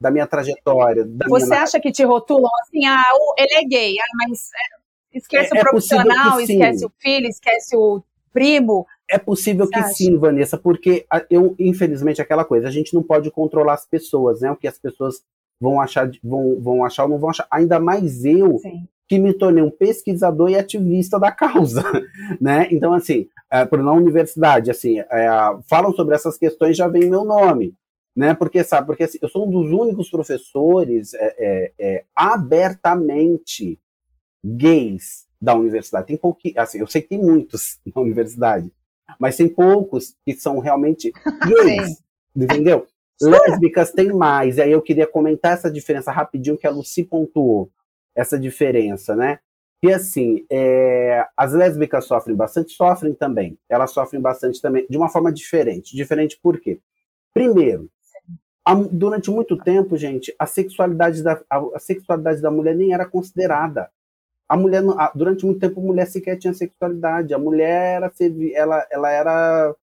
da minha trajetória. Da você minha... acha que te rotulam assim, ah, ele é gay, ah, mas é, esquece é, o é profissional, esquece o filho, esquece o primo. É possível que sim, Vanessa, porque eu, infelizmente, aquela coisa, a gente não pode controlar as pessoas, né? O que as pessoas vão achar, vão, vão achar ou não vão achar. Ainda mais eu, sim. que me tornei um pesquisador e ativista da causa, né? Então, assim, é, por na universidade, assim, é, falam sobre essas questões, já vem meu nome, né? Porque, sabe, porque assim, eu sou um dos únicos professores é, é, é abertamente gays da universidade. Tem pouquinho, assim, eu sei que tem muitos na universidade, mas tem poucos que são realmente gays, entendeu? Lésbicas tem mais, e aí eu queria comentar essa diferença rapidinho que a Lucy pontuou, essa diferença, né? E assim, é, as lésbicas sofrem bastante, sofrem também, elas sofrem bastante também, de uma forma diferente. Diferente por quê? Primeiro, durante muito tempo, gente, a sexualidade, da, a, a sexualidade da mulher nem era considerada. A mulher durante muito tempo a mulher sequer tinha sexualidade. A mulher era ela, ela era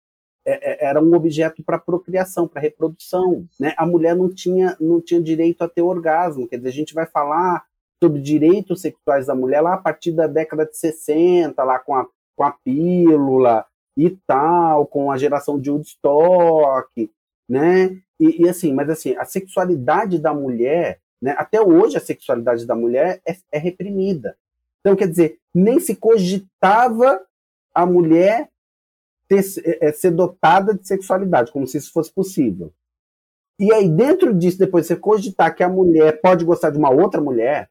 é, é, era um objeto para procriação para reprodução né? A mulher não tinha não tinha direito a ter orgasmo. Quer dizer a gente vai falar sobre direitos sexuais da mulher lá a partir da década de 60 lá com a com a pílula e tal com a geração de Woodstock né e, e assim mas assim a sexualidade da mulher né, até hoje a sexualidade da mulher é, é reprimida então, quer dizer, nem se cogitava a mulher ter, é, ser dotada de sexualidade, como se isso fosse possível. E aí, dentro disso, depois você cogitar que a mulher pode gostar de uma outra mulher,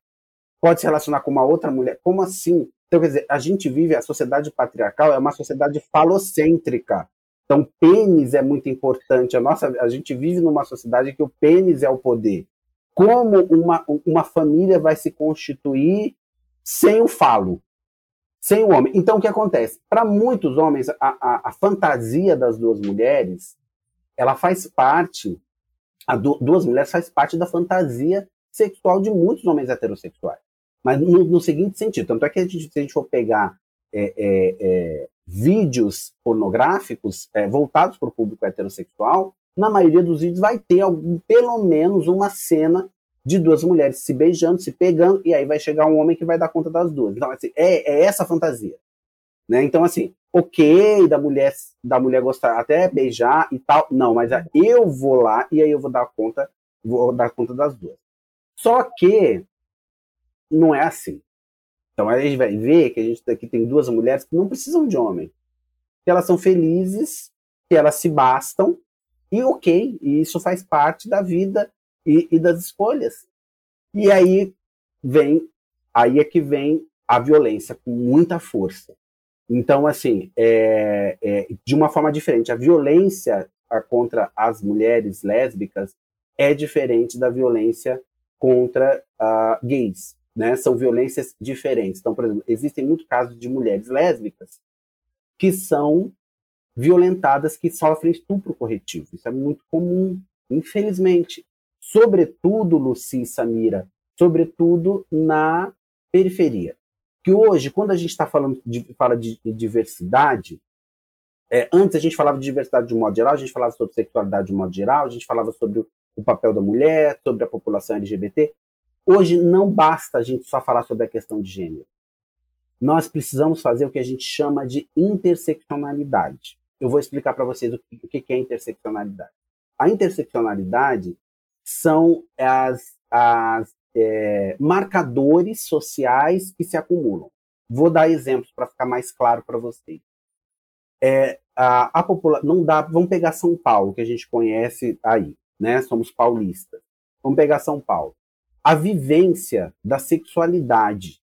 pode se relacionar com uma outra mulher, como assim? Então, quer dizer, a gente vive, a sociedade patriarcal é uma sociedade falocêntrica. Então, pênis é muito importante. A, nossa, a gente vive numa sociedade que o pênis é o poder. Como uma, uma família vai se constituir sem o falo, sem o homem. Então, o que acontece? Para muitos homens, a, a, a, fantasia das duas mulheres, ela faz parte, du, duas mulheres faz parte da fantasia sexual de muitos homens heterossexuais. Mas no, no seguinte sentido, tanto é que a gente, se a gente for pegar é, é, é, vídeos pornográficos é, voltados para o público heterossexual, na maioria dos vídeos vai ter algum, pelo menos uma cena de duas mulheres se beijando, se pegando, e aí vai chegar um homem que vai dar conta das duas. Então, assim, é, é essa fantasia. Né? Então, assim, ok da mulher da mulher gostar até beijar e tal, não, mas eu vou lá e aí eu vou dar conta, vou dar conta das duas. Só que não é assim. Então a gente vai ver que a gente aqui tem duas mulheres que não precisam de homem. Que elas são felizes, que elas se bastam, e ok, e isso faz parte da vida e, e das escolhas. E aí vem, aí é que vem a violência com muita força. Então, assim, é, é, de uma forma diferente, a violência contra as mulheres lésbicas é diferente da violência contra uh, gays, né? São violências diferentes. Então, por exemplo, existem muitos casos de mulheres lésbicas que são violentadas, que sofrem estupro corretivo. Isso é muito comum, infelizmente. sobretudo, Luci e Samira, sobretudo na periferia. Que hoje, quando a gente está falando de, fala de, de diversidade, é, antes a gente falava de diversidade de um modo geral, a gente falava sobre sexualidade de um modo geral, a gente falava sobre o papel da mulher, sobre a população LGBT. Hoje não basta a gente só falar sobre a questão de gênero. Nós precisamos fazer o que a gente chama de interseccionalidade. Eu vou explicar para vocês o que, é interseccionalidade. A interseccionalidade são as, as é, marcadores sociais que se acumulam. Vou dar exemplos para ficar mais claro para vocês é, a, a população não dá. Vamos pegar São Paulo, que a gente conhece aí, né? Somos paulistas. Vamos pegar São Paulo. A vivência da sexualidade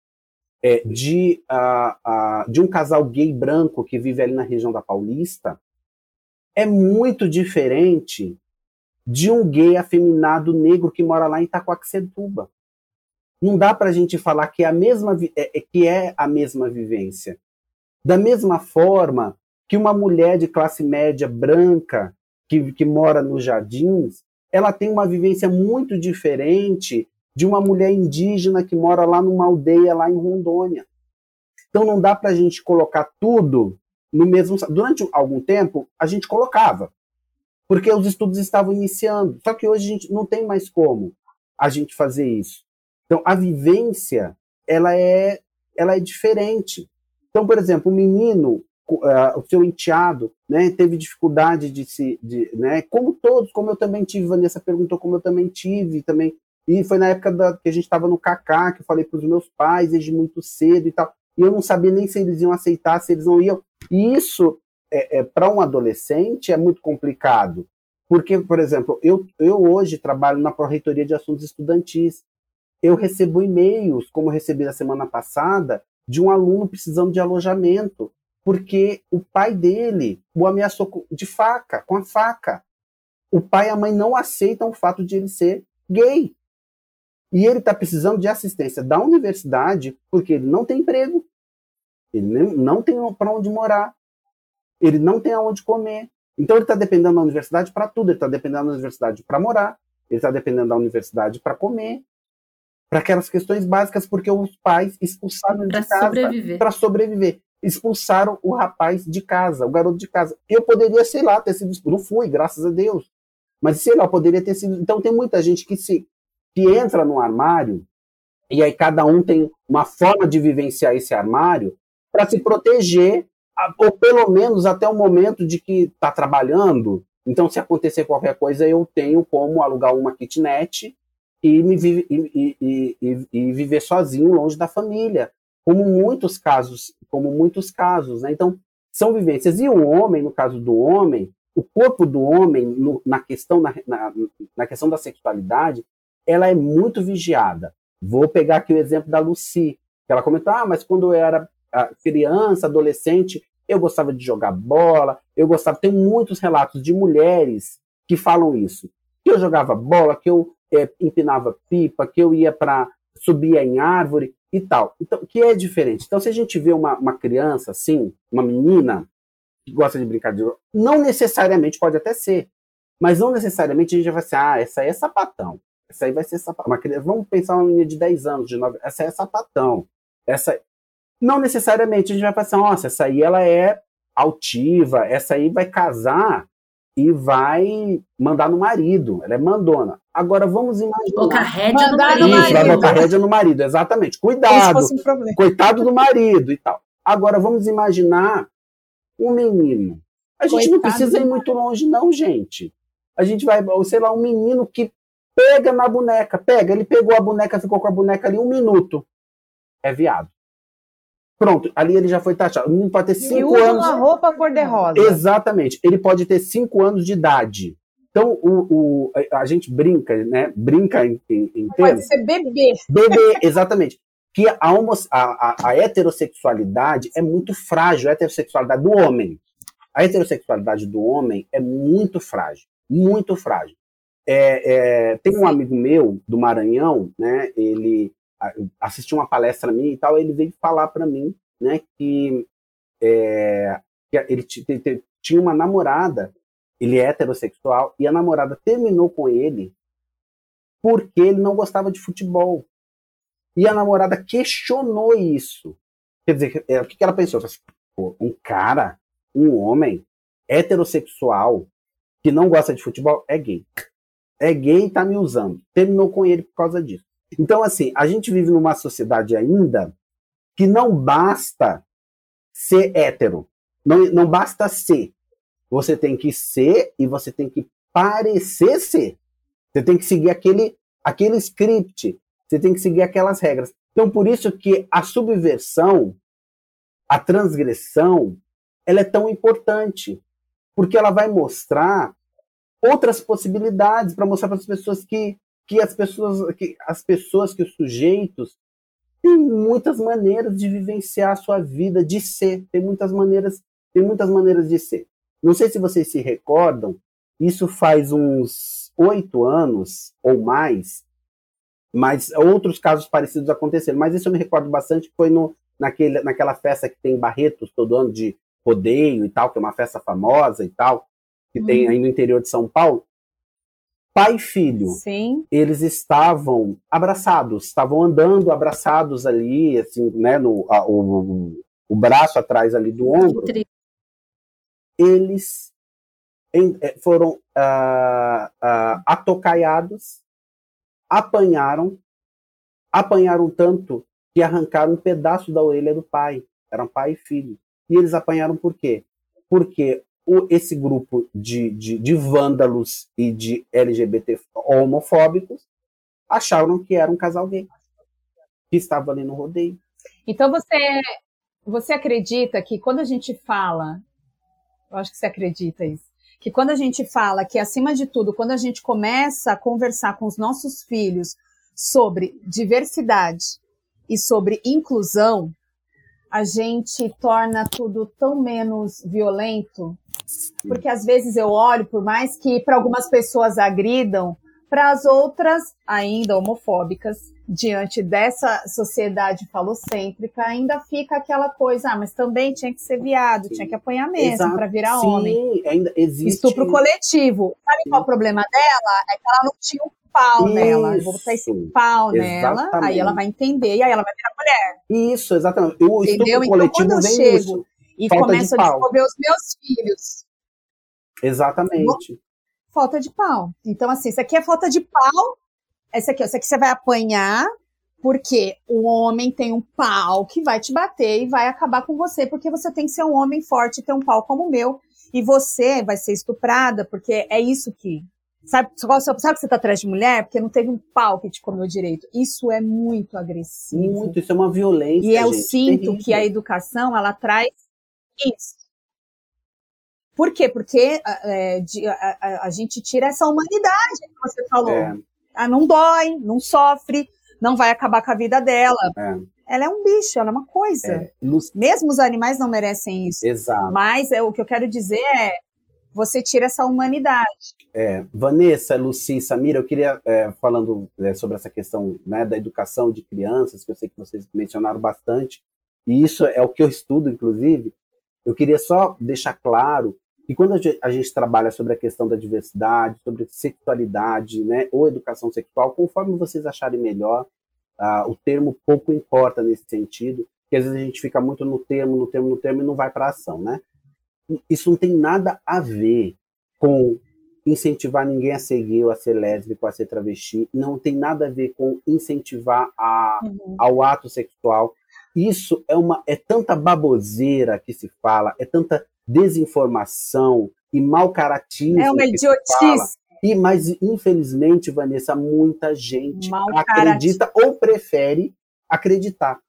é, de, uh, uh, de um casal gay branco que vive ali na região da Paulista é muito diferente de um gay afeminado negro que mora lá em Itacoaxetuba. Não dá para a gente falar que é a mesma é, é, que é a mesma vivência. Da mesma forma que uma mulher de classe média branca que, que mora nos jardins, ela tem uma vivência muito diferente de uma mulher indígena que mora lá numa aldeia lá em Rondônia. Então não dá para a gente colocar tudo no mesmo. Durante algum tempo a gente colocava, porque os estudos estavam iniciando. Só que hoje a gente não tem mais como a gente fazer isso. Então a vivência ela é ela é diferente. Então, por exemplo, o menino uh, o seu enteado, né, teve dificuldade de se, de, né, como todos, como eu também tive, Vanessa perguntou como eu também tive, também, e foi na época da, que a gente estava no Cacá, que eu falei para os meus pais desde muito cedo e tal, e eu não sabia nem se eles iam aceitar, se eles não iam, e isso, é, é para um adolescente, é muito complicado, porque, por exemplo, eu, eu hoje trabalho na Pró-Reitoria de Assuntos Estudantis, eu recebo e-mails, como recebi na semana passada, de um aluno precisando de alojamento porque o pai dele o ameaçou de faca, com a faca. O pai e a mãe não aceitam o fato de ele ser gay. E ele está precisando de assistência da universidade porque ele não tem emprego, ele não tem para onde morar, ele não tem aonde comer. Então ele está dependendo da universidade para tudo. Ele está dependendo da universidade para morar, ele está dependendo da universidade para comer, para aquelas questões básicas, porque os pais expulsaram ele de casa para sobreviver expulsaram o rapaz de casa, o garoto de casa. Eu poderia, sei lá, ter sido. Não fui, graças a Deus. Mas, sei lá, poderia ter sido. Então, tem muita gente que se que entra no armário e aí cada um tem uma forma de vivenciar esse armário para se proteger, ou pelo menos até o momento de que está trabalhando. Então, se acontecer qualquer coisa, eu tenho como alugar uma kitnet e, me, e, e, e, e viver sozinho, longe da família como muitos casos, como muitos casos, né? Então, são vivências. E o homem, no caso do homem, o corpo do homem, no, na, questão, na, na, na, questão da sexualidade, ela é muito vigiada. Vou pegar aqui o exemplo da Lucy, que ela comentou, ah, mas quando eu era ah, criança, adolescente, eu gostava de jogar bola, eu gostava, tem muitos relatos de mulheres que falam isso, que eu jogava bola, que eu é, empinava pipa, que eu ia para subia em árvore, e tal. Então, que é diferente. Então, se a gente vê uma, uma criança assim, uma menina que gosta de brincar de não necessariamente pode até ser, mas não necessariamente a gente vai ser, ah, essa aí é sapatão. Essa aí vai ser sapatão. Uma criança, vamos pensar uma menina de 10 anos, de 9, essa aí é sapatão. Essa não necessariamente a gente vai pensar, nossa, essa aí ela é altiva, essa aí vai casar e vai mandar no marido. Ela é mandona. Agora vamos imaginar. Colocar rédea no marido. Isso, vai botar rédea no marido, exatamente. Cuidado. Um coitado do marido e tal. Agora vamos imaginar um menino. A gente Coitado não precisa ir muito longe, não, gente. A gente vai, sei lá, um menino que pega na boneca, pega, ele pegou a boneca, ficou com a boneca ali um minuto. É viado. Pronto, ali ele já foi taxado. O menino pode ter cinco usa anos. uma roupa cor-de-rosa. Exatamente. Ele pode ter cinco anos de idade. Então, o, o, a gente brinca, né? Brinca em, em, em Pode ser bebê. Bebê, exatamente. Que a, a, a, a, heterossexualidade é muito frágil, a heterossexualidade do homem. A heterossexualidade do homem é muito frágil, muito frágil. É, é, tem um amigo meu do Maranhão, né? Ele assistiu uma palestra minha e tal, ele veio falar para mim, né, que, é, que ele tinha uma namorada, ele é heterossexual, e a namorada terminou com ele porque ele não gostava de futebol. E a namorada questionou isso. Quer dizer, é, o que ela pensou? Assim, um cara, um homem heterossexual que não gosta de futebol é gay. É gay e tá me usando. Terminou com ele por causa disso. Então, assim, a gente vive numa sociedade ainda que não basta ser hétero. Não, não basta ser. Você tem que ser e você tem que parecer ser. Você tem que seguir aquele, aquele script. Você tem que seguir aquelas regras. Então, por isso que a subversão, a transgressão, ela é tão importante. Porque ela vai mostrar outras possibilidades para mostrar para as pessoas que, que as pessoas que as pessoas que os sujeitos têm muitas maneiras de vivenciar a sua vida de ser. Tem muitas maneiras tem muitas maneiras de ser. Não sei se vocês se recordam isso faz uns oito anos ou mais mas outros casos parecidos aconteceram. Mas isso eu me recordo bastante foi no naquele naquela festa que tem em Barretos todo ano de rodeio e tal que é uma festa famosa e tal que tem uhum. aí no interior de São Paulo, pai e filho, Sim. eles estavam abraçados, estavam andando abraçados ali, assim, né, no, a, o, o braço atrás ali do ombro. Eles em, eh, foram uh, uh, atocaiados, apanharam, apanharam tanto que arrancaram um pedaço da orelha do pai. Eram pai e filho. E eles apanharam por quê? Porque o, esse grupo de, de, de vândalos e de LGBT homofóbicos acharam que era um casal gay que estava ali no rodeio. Então você você acredita que quando a gente fala, eu acho que você acredita isso, que quando a gente fala que acima de tudo, quando a gente começa a conversar com os nossos filhos sobre diversidade e sobre inclusão, a gente torna tudo tão menos violento porque às vezes eu olho, por mais que para algumas pessoas agridam, para as outras, ainda homofóbicas, diante dessa sociedade falocêntrica, ainda fica aquela coisa, ah, mas também tinha que ser viado, Sim. tinha que apanhar mesmo para virar Sim, homem. ainda existe. Estupro coletivo. Sabe Sim. qual é o problema dela? É que ela não tinha um pau Isso. nela. Eu vou botar esse pau exatamente. nela, aí ela vai entender e aí ela vai virar mulher. Isso, exatamente. O estupro Entendeu? Coletivo então, quando eu chego isso. E Falta começo de a desenvolver os meus filhos Exatamente. Falta de pau. Então, assim, isso aqui é falta de pau. Essa aqui, essa aqui você vai apanhar, porque o homem tem um pau que vai te bater e vai acabar com você, porque você tem que ser um homem forte e ter um pau como o meu. E você vai ser estuprada, porque é isso que. Sabe, sabe que você tá atrás de mulher? Porque não teve um pau que te comeu direito. Isso é muito agressivo. Muito, isso é uma violência. E eu gente, sinto terrível. que a educação, ela traz isso. Por quê? Porque é, de, a, a, a, gente tira essa humanidade que você falou. É. Ah, não dói, não sofre, não vai acabar com a vida dela. É. Ela é um bicho, ela é uma coisa. É. Mesmo os animais não merecem isso. Exato. Mas é, o que eu quero dizer é, você tira essa humanidade. É, Vanessa, Luci, Samira, eu queria, é, falando é, sobre essa questão né, da educação de crianças, que eu sei que vocês mencionaram bastante, e isso é o que eu estudo, inclusive, eu queria só deixar claro e quando a gente trabalha sobre a questão da diversidade, sobre sexualidade, né, ou educação sexual, conforme vocês acharem melhor, uh, o termo pouco importa nesse sentido, que às vezes a gente fica muito no termo, no termo, no termo e não vai para a ação, né? Isso não tem nada a ver com incentivar ninguém a ser gay ou a ser lésbico, a ser travesti, não tem nada a ver com incentivar a, uhum. ao ato sexual. Isso é uma é tanta baboseira que se fala, é tanta desinformação e mau caratismo. É uma idiotice. E, mas, infelizmente, Vanessa, muita gente acredita ou prefere acreditar.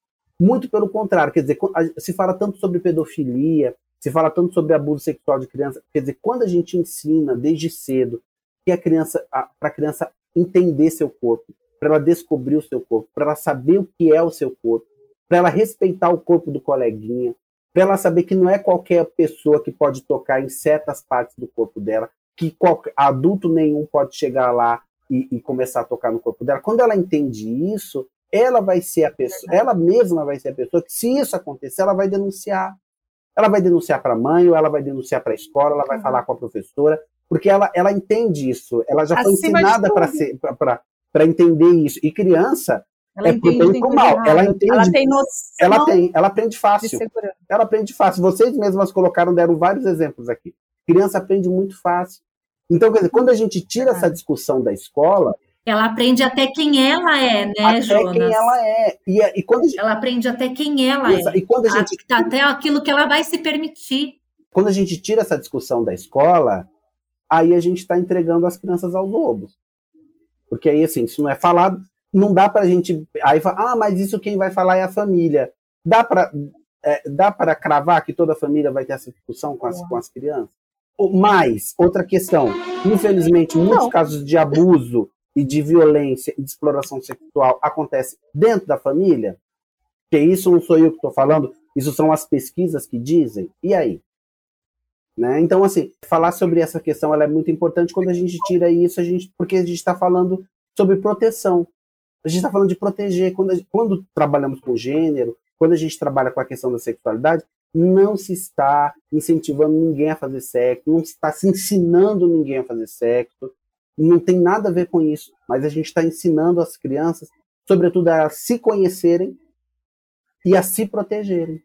Muito pelo contrário, quer dizer, se fala tanto sobre pedofilia, se fala tanto sobre abuso sexual de criança, quer dizer, quando a gente ensina desde cedo que a criança, para a criança entender seu corpo, para ela descobrir o seu corpo, para ela saber o que é o seu corpo, para ela respeitar o corpo do coleguinha, para ela saber que não é qualquer pessoa que pode tocar em certas partes do corpo dela, que qualquer, adulto nenhum pode chegar lá e, e, começar a tocar no corpo dela. Quando ela entende isso, ela vai ser a pessoa, ela mesma vai ser a pessoa que, se isso acontecer, ela vai denunciar. Ela vai denunciar para a mãe, ou ela vai denunciar para a escola, ela vai uhum. falar com a professora, porque ela, ela entende isso, ela já foi ensinada para entender isso. E criança Ela é entende, pro bem e pro mal. Ela entende. Ela tem noção ela tem, ela aprende de fácil. Ela aprende fácil. Vocês mesmas colocaram, deram vários exemplos aqui. Criança aprende muito fácil. Então, quer dizer, quando a gente tira essa discussão da escola, Ela aprende até quem ela é, né, até Jonas? quem ela é. E, e quando gente, Ela aprende até quem ela é. e quando a gente Até aquilo que ela vai se permitir. quando a gente tira essa discussão da escola, aí a gente está entregando as crianças aos lobos. Porque aí, assim, se não é falado, não dá para a gente. Aí fala, ah, mas isso quem vai falar é a família. Dá para dá para cravar que toda a família vai ter essa discussão com as, com as crianças? Ou mais, outra questão. Infelizmente, muitos Não. casos de abuso e de violência e de exploração sexual acontecem dentro da família. Que isso não sou eu que estou falando, isso são as pesquisas que dizem. E aí? Né? Então, assim, falar sobre essa questão ela é muito importante quando a gente tira isso, a gente, porque a gente está falando sobre proteção. A gente está falando de proteger. Quando, a- quando trabalhamos com gênero, quando a gente trabalha com a questão da sexualidade, não se está incentivando ninguém a fazer sexo, não se está se ensinando ninguém a fazer sexo, não tem nada a ver com isso, mas a gente está ensinando as crianças, sobretudo, a se conhecerem e a se protegerem.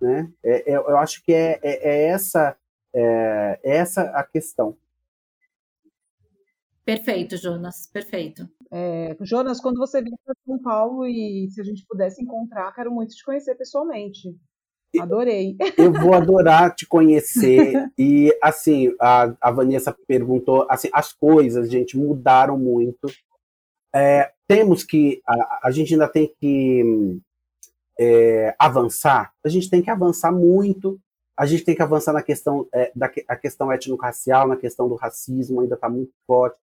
Né? É- é- eu acho que é, é- é essa, é essa a questão. Perfeito, Jonas, perfeito. É, Jonas, quando você vier para São Paulo e se a gente pudesse encontrar, quero muito te conhecer pessoalmente. Adorei. Eu vou adorar te conhecer. E, assim, a, a Vanessa perguntou, assim, as coisas, gente, mudaram muito. É, temos que, a, a gente ainda tem que é, avançar. A gente tem que avançar muito. A gente tem que avançar na questão, é, da a questão étnico-racial, na questão do racismo, ainda está muito forte.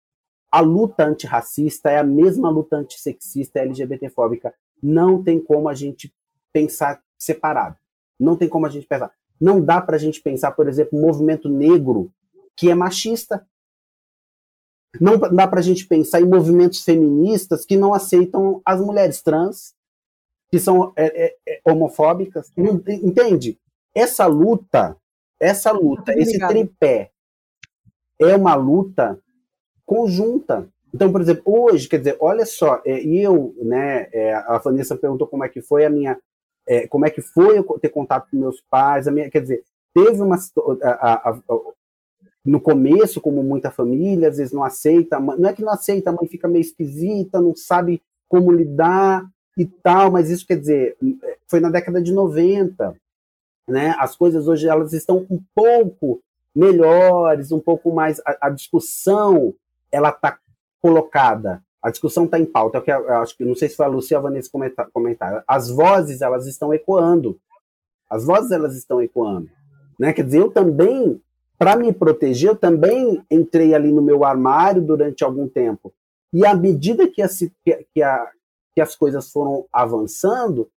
A luta antirracista é a mesma luta antissexista e LGBTfóbica. Não tem como a gente pensar separado. Não tem como a gente pensar. Não dá para a gente pensar, por exemplo, um movimento negro que é machista. Não dá para a gente pensar em movimentos feministas que não aceitam as mulheres trans, que são é, é, é, homofóbicas. Não- entende? Essa luta, essa luta, Muito esse tripé é uma luta conjunta. Então, por exemplo, hoje, quer dizer, olha só, é, eu, né, é, a Vanessa perguntou como é que foi a minha, é, como é que foi eu ter contato com meus pais, a minha, quer dizer, teve uma a- a- a- no começo, como muita família, às vezes não aceita, não é que não aceita, a mãe fica meio esquisita, não sabe como lidar e tal, mas isso quer dizer, foi na década de 90, né? As coisas hoje elas estão um pouco melhores, um pouco mais a, a discussão ela está colocada, a discussão está em pauta. É eu, acho que não sei se foi a Lucia ou a Vanessa comentar, comentar. As vozes elas estão ecoando, as vozes elas estão ecoando, né? Quer dizer, eu também para me proteger, eu também entrei ali no meu armário durante algum tempo. E à medida que, a, que, a, que as coisas foram avançando,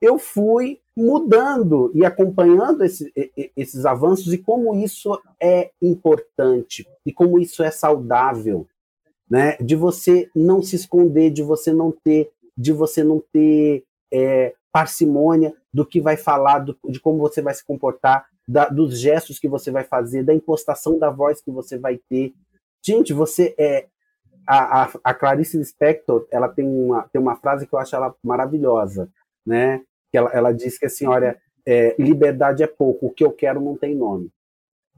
eu fui mudando e acompanhando esse- esses avanços e como isso é importante e como isso é saudável, né? De você não se esconder, de você não ter, de você não ter é, parcimônia do que vai falar, do- de como você vai se comportar, da- dos gestos que você vai fazer, da impostação da voz que você vai ter. Gente, você é a, a, a Clarice Lispector, ela tem uma, tem uma frase que eu acho ela maravilhosa, né? Ela, ela diz que assim, olha, é, liberdade é pouco, o que eu quero não tem nome.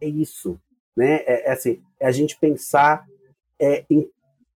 É isso, né? É, é assim, é a gente pensar é, em,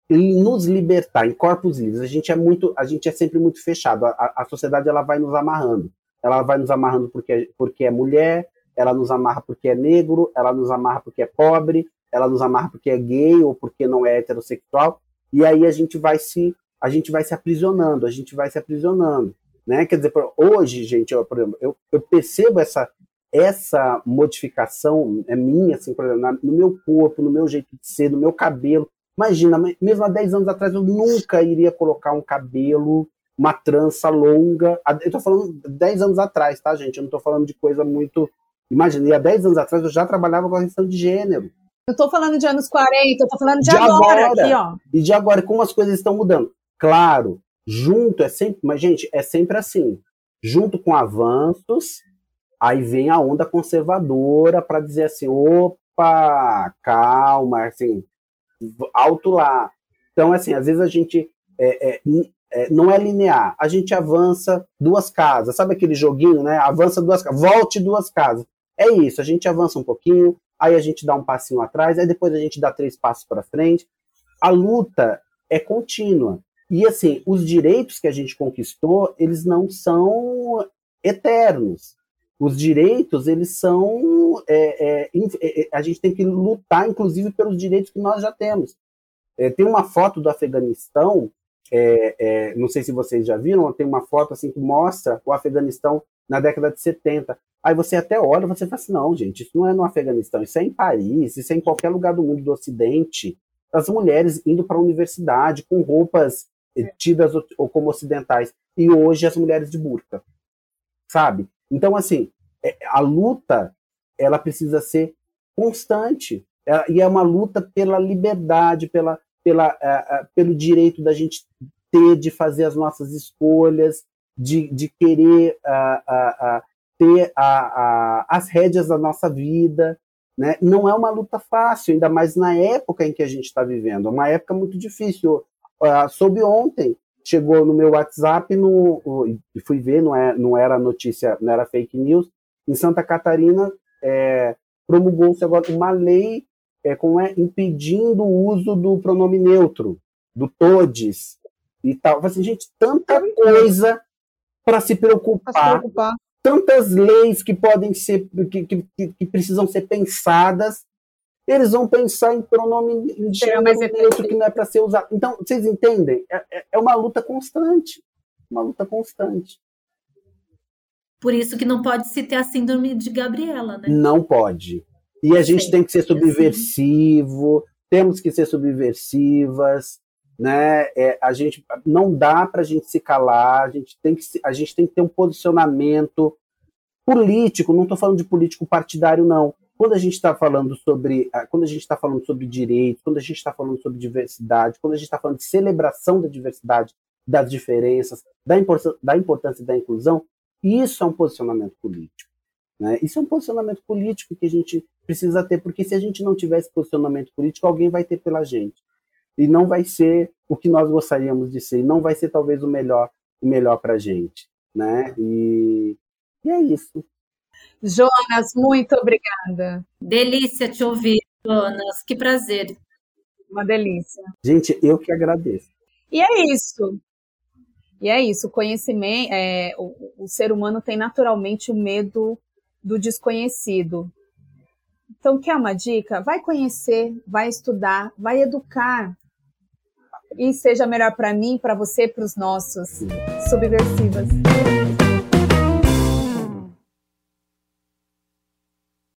em nos libertar, em corpos livres. A gente é muito, a gente é sempre muito fechado. A, a- a sociedade ela vai nos amarrando. Ela vai nos amarrando porque, porque é mulher, ela nos amarra porque é negro, ela nos amarra porque é pobre, ela nos amarra porque é gay ou porque não é heterossexual. E aí a gente vai se a gente vai se aprisionando, a gente vai se aprisionando, né? Quer dizer, hoje, gente, eu, por exemplo, eu, eu percebo essa essa modificação é minha, assim, por exemplo, no meu corpo, no meu jeito de ser, no meu cabelo. Imagina, mesmo há 10 anos atrás eu nunca iria colocar um cabelo, uma trança longa. Eu tô falando 10 anos atrás, tá, gente? Eu não tô falando de coisa muito. Imagina, e há 10 anos atrás eu já trabalhava com a questão de gênero. Eu tô falando de anos 40, eu tô falando de, De agora, agora. aqui, ó. E de agora, como as coisas estão mudando? Claro, junto é sempre, mas gente, é sempre assim. Junto com avanços, aí vem a onda conservadora para dizer assim, opa, calma, assim, alto lá. Então, assim, às vezes a gente é, é, é, não é linear. A gente avança duas casas, sabe aquele joguinho, né? Avança duas casas, volte duas casas. É isso, a gente avança um pouquinho, aí a gente dá um passinho atrás, aí depois a gente dá três passos para frente. A luta é contínua. E assim, os direitos que a gente conquistou, eles não são eternos. Os direitos, eles são. É, é, é, é a gente tem que lutar, inclusive, pelos direitos que nós já temos. É, tem uma foto do Afeganistão é, não sei se vocês já viram, tem uma foto assim que mostra o Afeganistão na década de 70. Aí você até olha você fala assim, não, gente, isso não é no Afeganistão, isso é em Paris, isso é em qualquer lugar do mundo do Ocidente. As mulheres indo para a universidade com roupas tidas como ocidentais. E hoje as mulheres de burca, sabe? Então, assim, é, a luta, ela precisa ser constante. e é uma luta pela liberdade, pela, pela, uh, pelo direito da gente ter de fazer as nossas escolhas, de, de querer uh, ter a, a, as rédeas da nossa vida. Né? Não é uma luta fácil, ainda mais na época em que a gente está vivendo. É uma época muito difícil. Uh, soube ontem, chegou no meu WhatsApp, no, fui ver, não, é, não era notícia, não era fake news, em Santa Catarina é, promulgou-se agora uma lei é, como é, impedindo o uso do pronome neutro, do todes e tal. Assim, gente, tanta coisa para se preocupar, se preocupar, tantas leis que podem ser, que, que, que, precisam ser pensadas. Eles vão pensar em pronome em gênero neutro que não é para ser usado. Então, vocês entendem? É, é, é uma luta constante. Uma luta constante. Por isso que não pode se ter a síndrome de Gabriela, né? Não pode. E a gente Sim, tem que ser subversivo, temos que ser subversivas, né? É, a gente não dá para a gente se calar, a gente tem que a gente tem que ter um posicionamento político. Não estou falando de político partidário, não. Quando a gente está falando sobre quando a gente está falando sobre direitos, quando a gente está falando sobre diversidade, quando a gente está falando de celebração da diversidade, das diferenças, da importância, da importância da inclusão, isso é um posicionamento político. Né? Isso é um posicionamento político que a gente precisa ter, porque se a gente não tiver esse posicionamento político, alguém vai ter pela gente. E não vai ser o que nós gostaríamos de ser, e não vai ser talvez o melhor, o melhor para a gente. Né? E, e é isso. Jonas, muito obrigada. Delícia te ouvir, Jonas. Que prazer. Uma delícia. Gente, eu que agradeço. E é isso. E é isso. O conhecimento, é, o, o ser humano tem naturalmente o medo do desconhecido. Então, quer uma dica? Vai conhecer, vai estudar, vai educar. E seja melhor para mim, para você, para os nossos subversivas.